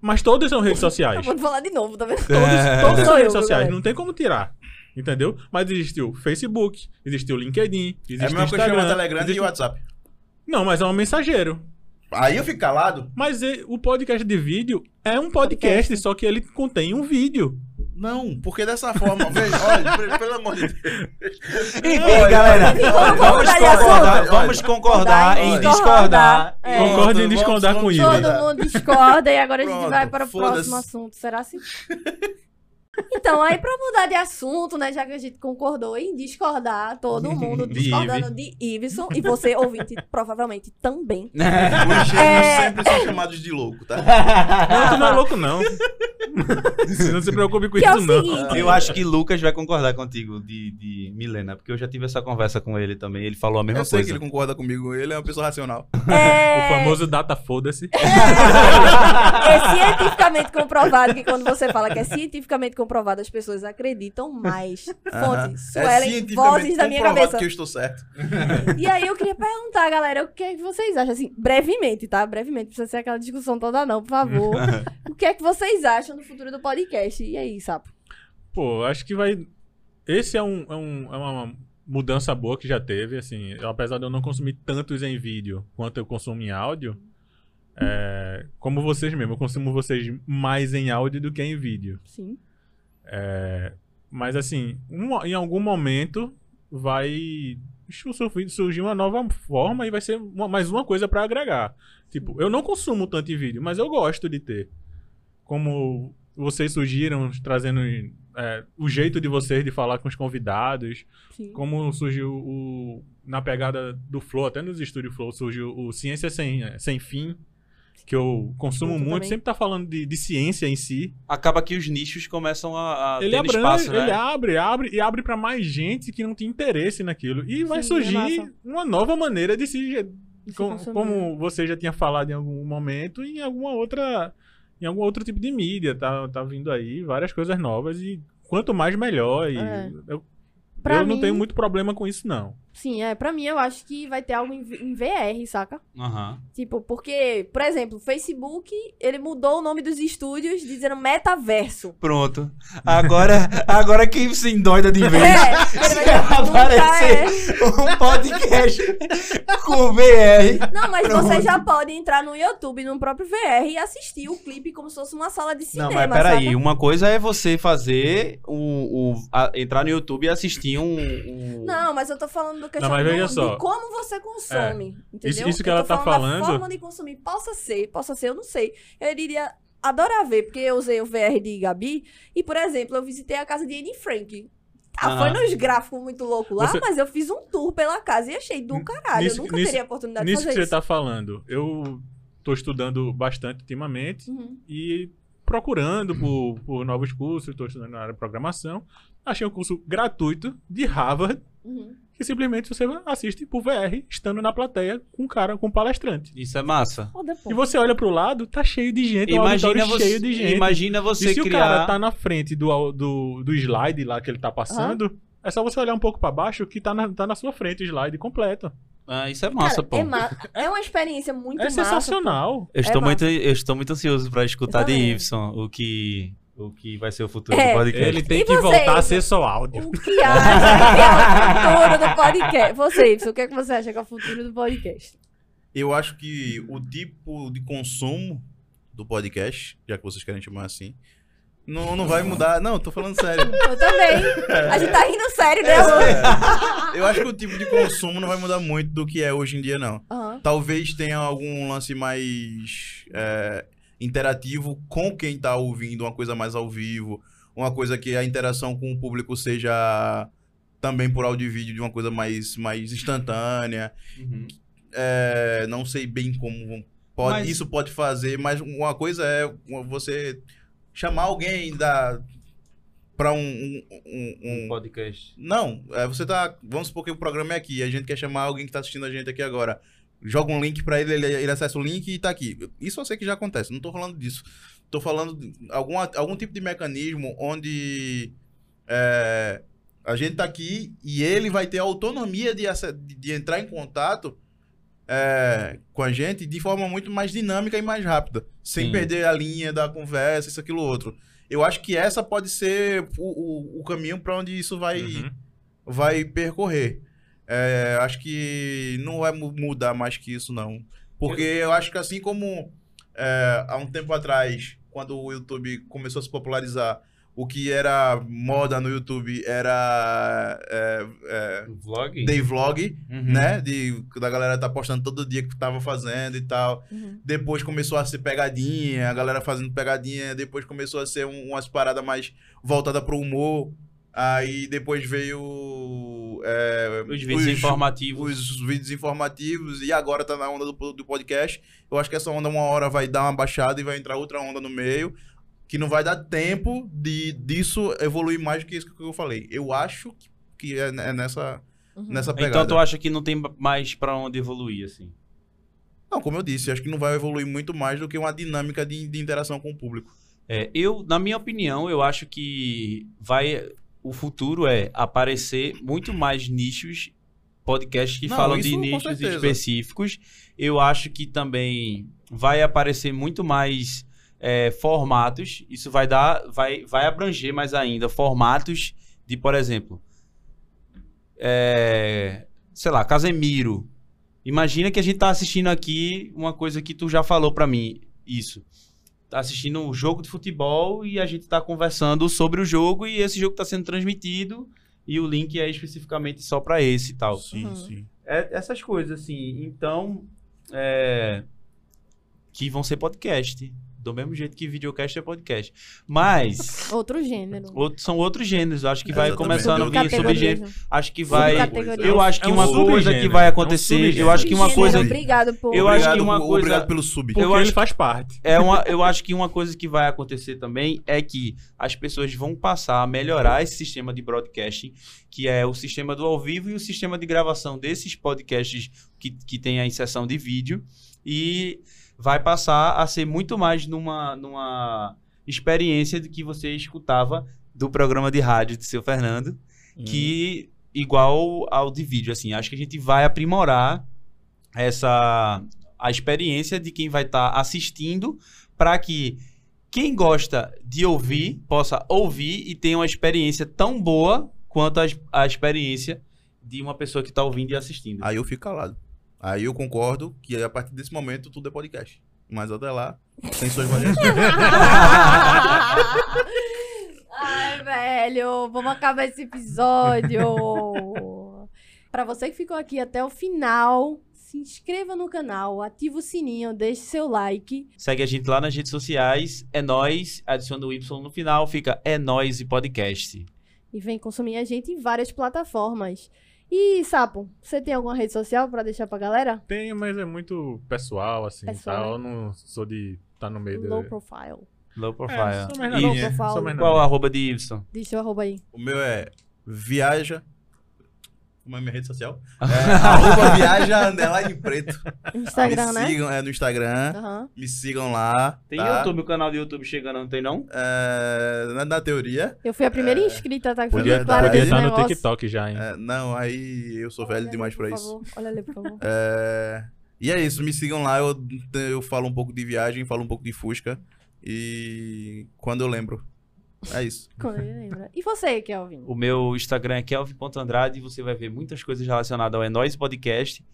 Speaker 2: Mas todas são redes sociais.
Speaker 1: Acabou de falar de novo, tá vendo?
Speaker 2: Todos,
Speaker 4: É.
Speaker 2: todas são redes sociais,
Speaker 1: galera.
Speaker 2: não tem como tirar. Entendeu? Mas existe o Facebook, existe o LinkedIn, existe
Speaker 3: É a
Speaker 2: o
Speaker 3: mesma coisa que Telegram
Speaker 2: existe-
Speaker 3: e WhatsApp.
Speaker 2: Não, mas é um mensageiro.
Speaker 3: Aí eu fico calado?
Speaker 2: Mas e- o podcast de vídeo é um podcast, só que ele contém um vídeo.
Speaker 3: Não, porque dessa forma, veja, olha, pelo amor de Deus.
Speaker 4: Enfim, galera,
Speaker 1: vamos
Speaker 4: concordar, vamos concordar em
Speaker 1: discordar. É.
Speaker 2: Concorde em discordar com isso.
Speaker 1: Todo mundo discorda e agora a gente vai para o próximo assunto. Será assim? Então, aí pra mudar de assunto, né, já que a gente concordou em discordar, todo mundo
Speaker 2: De
Speaker 1: discordando de Iveson, e você, ouvinte, provavelmente também.
Speaker 3: Os gênios
Speaker 1: É.
Speaker 3: sempre são chamados de louco, tá?
Speaker 2: Não, tu não é louco, não. Não se preocupe com
Speaker 1: Que é o
Speaker 2: isso, não.
Speaker 1: seguinte,
Speaker 4: Eu acho que Lucas vai concordar contigo de, de Milena, porque eu já tive essa conversa com ele também. Ele falou a mesma
Speaker 3: Eu sei que
Speaker 4: coisa.
Speaker 3: ele concorda comigo, ele é uma pessoa racional.
Speaker 1: é,
Speaker 2: O famoso data foda-se.
Speaker 1: é cientificamente comprovado que quando você fala que é cientificamente comprovado, as pessoas acreditam mais. Fonte, Suelen,
Speaker 3: cientificamente
Speaker 1: vozes da minha
Speaker 3: comprovado
Speaker 1: cabeça.
Speaker 3: que eu estou certo.
Speaker 1: E aí eu queria perguntar, galera, o que é que vocês acham? Assim, brevemente, tá? Brevemente, precisa ser aquela discussão toda não, por favor. o que é que vocês acham do futuro do podcast? E aí, Sapo?
Speaker 2: Pô, acho que vai. Esse é, um, é, um- é uma mudança boa que já teve, assim. apesar de eu não consumir tantos em vídeo quanto eu consumo em áudio, é, como vocês mesmo, eu consumo vocês mais em áudio do que em vídeo.
Speaker 1: Sim.
Speaker 2: É, mas assim, um- em algum momento vai surgir uma nova forma e vai ser uma- mais uma coisa pra agregar. Tipo, eu não consumo tanto vídeo, mas eu gosto de ter. Como vocês surgiram trazendo é, o jeito de vocês de falar com os convidados,
Speaker 1: Sim.
Speaker 2: como surgiu o. Na pegada do Flow, até nos estúdios Flow, surgiu o Ciência Sem, é, Sem Fim, que eu consumo
Speaker 1: Curto
Speaker 2: muito,
Speaker 1: também.
Speaker 2: sempre tá falando de, de ciência em si.
Speaker 4: Acaba que os nichos começam a, a
Speaker 2: Ele
Speaker 4: ter
Speaker 2: abrange,
Speaker 4: espaço, né?
Speaker 2: ele abre, abre e abre pra mais gente que não tem interesse naquilo. E vai
Speaker 1: Sim,
Speaker 2: surgir
Speaker 1: é
Speaker 2: uma nova maneira de se.
Speaker 1: De se
Speaker 2: com-
Speaker 1: consumir.
Speaker 2: como você já tinha falado em algum momento, em alguma outra. Em algum outro tipo de mídia. Tá, tá vindo aí várias coisas novas e quanto mais melhor. E
Speaker 1: É.
Speaker 2: eu
Speaker 1: Pra
Speaker 2: eu não
Speaker 1: mim-
Speaker 2: tenho muito problema com isso, não.
Speaker 1: Sim, é. Pra mim, eu acho que vai ter algo em, em VR, saca?
Speaker 4: Aham.
Speaker 1: Tipo, porque, por exemplo, o Facebook, ele mudou o nome dos estúdios dizendo metaverso.
Speaker 4: Pronto. Agora, agora quem se endoida de vez
Speaker 1: É, vai
Speaker 4: aparecer
Speaker 1: nunca
Speaker 4: um podcast com VR.
Speaker 1: é. Não, mas
Speaker 4: Pronto.
Speaker 1: você já pode entrar no YouTube, no próprio VR, e assistir o clipe como se fosse uma sala de cinema,
Speaker 4: Não, mas peraí,
Speaker 1: saca?
Speaker 4: uma coisa é você fazer o, o- a- entrar no YouTube e assistir um. um-
Speaker 1: Não, mas eu tô falando do questão
Speaker 2: mas veja
Speaker 1: do-
Speaker 2: só.
Speaker 1: de como você consome, entendeu?
Speaker 2: Isso- isso que
Speaker 1: Eu
Speaker 2: ela tá
Speaker 1: falando da
Speaker 2: falando-
Speaker 1: forma de consumir. Possa ser, possa ser, eu não sei. Eu iria adorar ver, porque eu usei o VR de Gabi, e, por exemplo, eu visitei a casa de Anne Frank. Ah,
Speaker 4: Aham.
Speaker 1: foi nos gráficos muito louco lá,
Speaker 2: Você-
Speaker 1: mas eu fiz um tour pela casa e achei do caralho.
Speaker 2: nisso-
Speaker 1: eu nunca
Speaker 2: nisso-
Speaker 1: teria a oportunidade
Speaker 2: Nisso
Speaker 1: de
Speaker 2: que
Speaker 1: fazer
Speaker 2: você
Speaker 1: isso.
Speaker 2: tá falando, eu tô estudando bastante ultimamente
Speaker 1: Uhum.
Speaker 2: e procurando por, por novos cursos, estou estudando na área de programação. Achei um curso gratuito de Harvard,
Speaker 1: Uhum.
Speaker 2: Que simplesmente você assiste por VR, estando na plateia com um cara, com um palestrante.
Speaker 4: Isso é massa.
Speaker 2: E você olha pro lado, tá cheio de gente,
Speaker 4: Imagina você,
Speaker 2: cheio de gente.
Speaker 4: imagina
Speaker 2: e
Speaker 4: você
Speaker 2: se o
Speaker 4: criar.
Speaker 2: cara tá na frente do, do, do slide lá que ele tá passando, é só você olhar um pouco pra baixo que tá na, tá na sua frente o slide completo.
Speaker 4: Ah, isso é massa,
Speaker 1: Cara,
Speaker 4: pô.
Speaker 1: é, ma- é uma experiência muito
Speaker 2: é
Speaker 1: massa.
Speaker 2: sensacional.
Speaker 4: Eu estou,
Speaker 1: É
Speaker 4: muito, eu estou muito ansioso pra escutar de. Ibson o que, o que vai ser o futuro
Speaker 1: É.
Speaker 4: do podcast.
Speaker 2: Ele tem
Speaker 1: E
Speaker 2: que
Speaker 1: você,
Speaker 2: voltar a ser só áudio.
Speaker 1: O que acha que é o futuro do podcast? Você, Ibsen, o que, é que você acha que é o futuro do podcast?
Speaker 3: Eu acho que o tipo de consumo do podcast, já que vocês querem chamar assim, não, não vai mudar. Não, tô falando sério.
Speaker 1: Eu também. A gente tá rindo sério, né?
Speaker 3: É, eu acho que o tipo de consumo não vai mudar muito do que é hoje em dia, não.
Speaker 1: Aham.
Speaker 3: Talvez tenha algum lance mais é, interativo com quem tá ouvindo, uma coisa mais ao vivo, uma coisa que a interação com o público seja também por áudio e vídeo de uma coisa mais, mais instantânea.
Speaker 4: Uhum.
Speaker 3: É, não sei bem como pode,
Speaker 4: Mas-
Speaker 3: isso pode fazer, mas uma coisa é você chamar alguém da para um, um- um-
Speaker 4: Um
Speaker 3: um-
Speaker 4: podcast.
Speaker 3: não, é, você tá. Vamos supor que o programa é aqui. A gente quer chamar alguém que tá assistindo a gente aqui agora. Joga um link pra ele, ele, ele acessa o link e tá aqui. Isso eu sei que já acontece, não tô falando disso. Tô falando de algum, algum tipo de mecanismo onde é, a gente tá aqui e ele vai ter a autonomia de, de entrar em contato é, com a gente de forma muito mais dinâmica e mais rápida, sem
Speaker 4: Sim.
Speaker 3: perder a linha da conversa, isso, aquilo, outro. Eu acho que essa pode ser o, o, o caminho para onde isso vai,
Speaker 2: Uhum.
Speaker 3: vai percorrer. É, acho que não vai mu- mudar mais que isso, não. Porque eu acho que assim como é, há um tempo atrás, quando o YouTube começou a se popularizar, o que era moda no YouTube era é, é,
Speaker 4: Vlog?
Speaker 3: day vlog,
Speaker 4: Uhum.
Speaker 3: né? De, da galera tá postando todo dia que tava fazendo e tal.
Speaker 1: Uhum.
Speaker 3: Depois começou a ser pegadinha, a galera fazendo pegadinha. Depois começou a ser um- umas paradas mais voltadas pro humor. Aí depois veio. É,
Speaker 4: Os vídeos informativos.
Speaker 3: Os vídeos informativos. E agora tá na onda do, do podcast. Eu acho que essa onda uma hora vai dar uma baixada e vai entrar outra onda no meio. Que não vai dar tempo de, disso evoluir mais do que isso que eu falei. Eu acho que, que é, é nessa,
Speaker 1: Uhum.
Speaker 3: nessa pegada.
Speaker 4: Então tu acha que não tem mais pra onde evoluir, assim?
Speaker 3: Não, como eu disse, acho que não vai evoluir muito mais do que uma dinâmica de, de interação com o público.
Speaker 4: É, eu, na minha opinião, eu acho que vai. O futuro é aparecer muito mais nichos, podcasts que
Speaker 3: Não,
Speaker 4: falam de nichos específicos. Eu acho que também vai aparecer muito mais é, formatos. Isso vai dar. Vai, vai abranger mais ainda formatos de, por exemplo. é, sei lá, Casemiro. Imagina que a gente tá assistindo aqui uma coisa que tu já falou pra mim. Isso assistindo um jogo de futebol e a gente tá conversando sobre o jogo e esse jogo tá sendo transmitido e o link é especificamente só pra esse e tal.
Speaker 3: Sim,
Speaker 1: Uhum.
Speaker 3: sim.
Speaker 4: É, essas coisas, assim. Então, é, que vão ser podcast Do mesmo jeito que videocast é podcast. Mas
Speaker 1: Outro gênero.
Speaker 4: outro- são outros gêneros. Eu acho que vai
Speaker 3: Exatamente.
Speaker 4: começando a vir
Speaker 1: né?
Speaker 4: Acho que vai. Eu acho que
Speaker 2: É um
Speaker 4: uma coisa que
Speaker 2: subgênero,
Speaker 4: vai
Speaker 2: é um
Speaker 4: acontecer. eu
Speaker 2: subgênero.
Speaker 4: acho que uma coisa.
Speaker 1: Obrigado por.
Speaker 4: Eu acho que
Speaker 3: Obrigado-
Speaker 4: uma coisa-
Speaker 3: Obrigado pelo sub.
Speaker 2: Porque
Speaker 4: Eu acho
Speaker 2: ele
Speaker 4: que-
Speaker 2: faz parte.
Speaker 4: É uma, eu acho que uma coisa que vai acontecer também é que as pessoas vão passar a melhorar esse sistema de broadcasting, que é o sistema do ao vivo e o sistema de gravação desses podcasts que, que tem a inserção de vídeo. E vai passar a ser muito mais numa, numa experiência de que você escutava do programa de rádio de seu Fernando, que igual ao de vídeo, assim. Acho que a gente vai aprimorar essa a experiência de quem vai estar assistindo para que quem gosta de ouvir possa ouvir e tenha uma experiência tão boa quanto a, a experiência de uma pessoa que está ouvindo e assistindo.
Speaker 3: Aí eu fico calado. Aí eu concordo que a partir desse momento tudo é podcast. Mas até lá, tem suas variações.
Speaker 1: Ai, velho, vamos acabar esse episódio. Pra você que ficou aqui até o final, se inscreva no canal, ativa o sininho, deixe seu like.
Speaker 4: Segue a gente lá nas redes sociais, é nós, adiciona o Y no final, fica é nós e podcast.
Speaker 1: E vem consumir a gente em várias plataformas. E, Sapo, você tem alguma rede social pra deixar pra galera?
Speaker 2: Tenho, mas é muito pessoal, assim,
Speaker 1: Pessoal,
Speaker 2: tal.
Speaker 1: né?
Speaker 2: Eu não sou de estar no meio
Speaker 1: Low
Speaker 2: do...
Speaker 1: profile.
Speaker 4: Low
Speaker 2: É,
Speaker 4: profile.
Speaker 2: sou mais
Speaker 4: E
Speaker 1: Low profile.
Speaker 2: sou mais
Speaker 4: qual o arroba de Y?
Speaker 1: Deixa o arroba aí.
Speaker 3: o meu é viaja. Como é minha rede social? É, arroba viaja underline preto.
Speaker 1: Instagram,
Speaker 3: me
Speaker 1: né?
Speaker 3: sigam, é no Instagram.
Speaker 1: Aham.
Speaker 3: Me sigam lá.
Speaker 4: Tem
Speaker 3: tá?
Speaker 4: YouTube, o canal do YouTube chegando, não tem não?
Speaker 3: É, na, na teoria.
Speaker 1: Eu fui a primeira inscrita, tá?
Speaker 2: Podia,
Speaker 3: podia
Speaker 2: estar no. TikTok já, hein?
Speaker 3: é, não, aí eu sou velho
Speaker 1: Olha
Speaker 3: demais
Speaker 1: ali,
Speaker 3: pra
Speaker 1: por
Speaker 3: isso.
Speaker 1: favor. Olha ali, por favor.
Speaker 3: É, e é isso, me sigam lá. Eu, eu falo um pouco de viagem, falo um pouco de Fusca. E quando eu lembro. É isso.
Speaker 1: Quando ele lembra. E você, Kelvin?
Speaker 4: O meu Instagram é kelvin.andrade e você vai ver muitas coisas relacionadas ao É Nóis Podcast.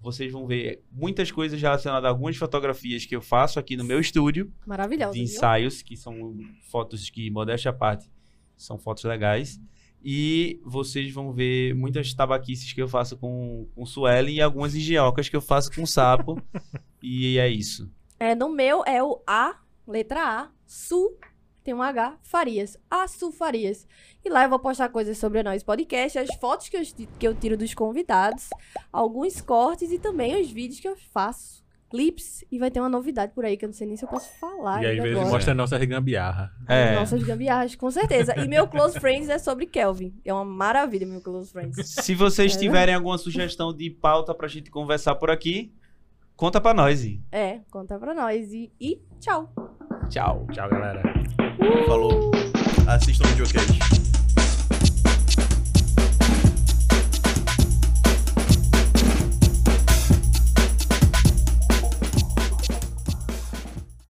Speaker 4: Vocês vão ver muitas coisas relacionadas a algumas fotografias que eu faço aqui no meu estúdio
Speaker 1: Maravilhoso.
Speaker 4: de
Speaker 1: viu?
Speaker 4: ensaios, que são fotos que, modéstia à parte, são fotos legais. E vocês vão ver muitas tabaquices que eu faço com, com Suelen e algumas engiocas que eu faço com sapo. e é isso.
Speaker 1: É, no meu é o A, letra A, Su, tem um H, Farias. A Su Farias. E lá eu vou postar coisas sobre a Nós Podcast, as fotos que eu, que eu tiro dos convidados, alguns cortes e também os vídeos que eu faço. Clips. E vai ter uma novidade por aí que eu não sei nem se eu posso falar.
Speaker 2: e aí, às vezes, mostra a nossa gambiarra.
Speaker 4: É.
Speaker 1: Nossas gambiarras, com certeza. E meu Close Friends é sobre Kelvin. É uma maravilha, meu Close Friends.
Speaker 4: Se vocês
Speaker 1: É.
Speaker 4: tiverem alguma sugestão de pauta pra gente conversar por aqui, conta pra nós. hein?
Speaker 1: É, conta pra nós. E, e tchau.
Speaker 4: Tchau.
Speaker 2: Tchau, galera.
Speaker 3: Falou. Assistam o videocast.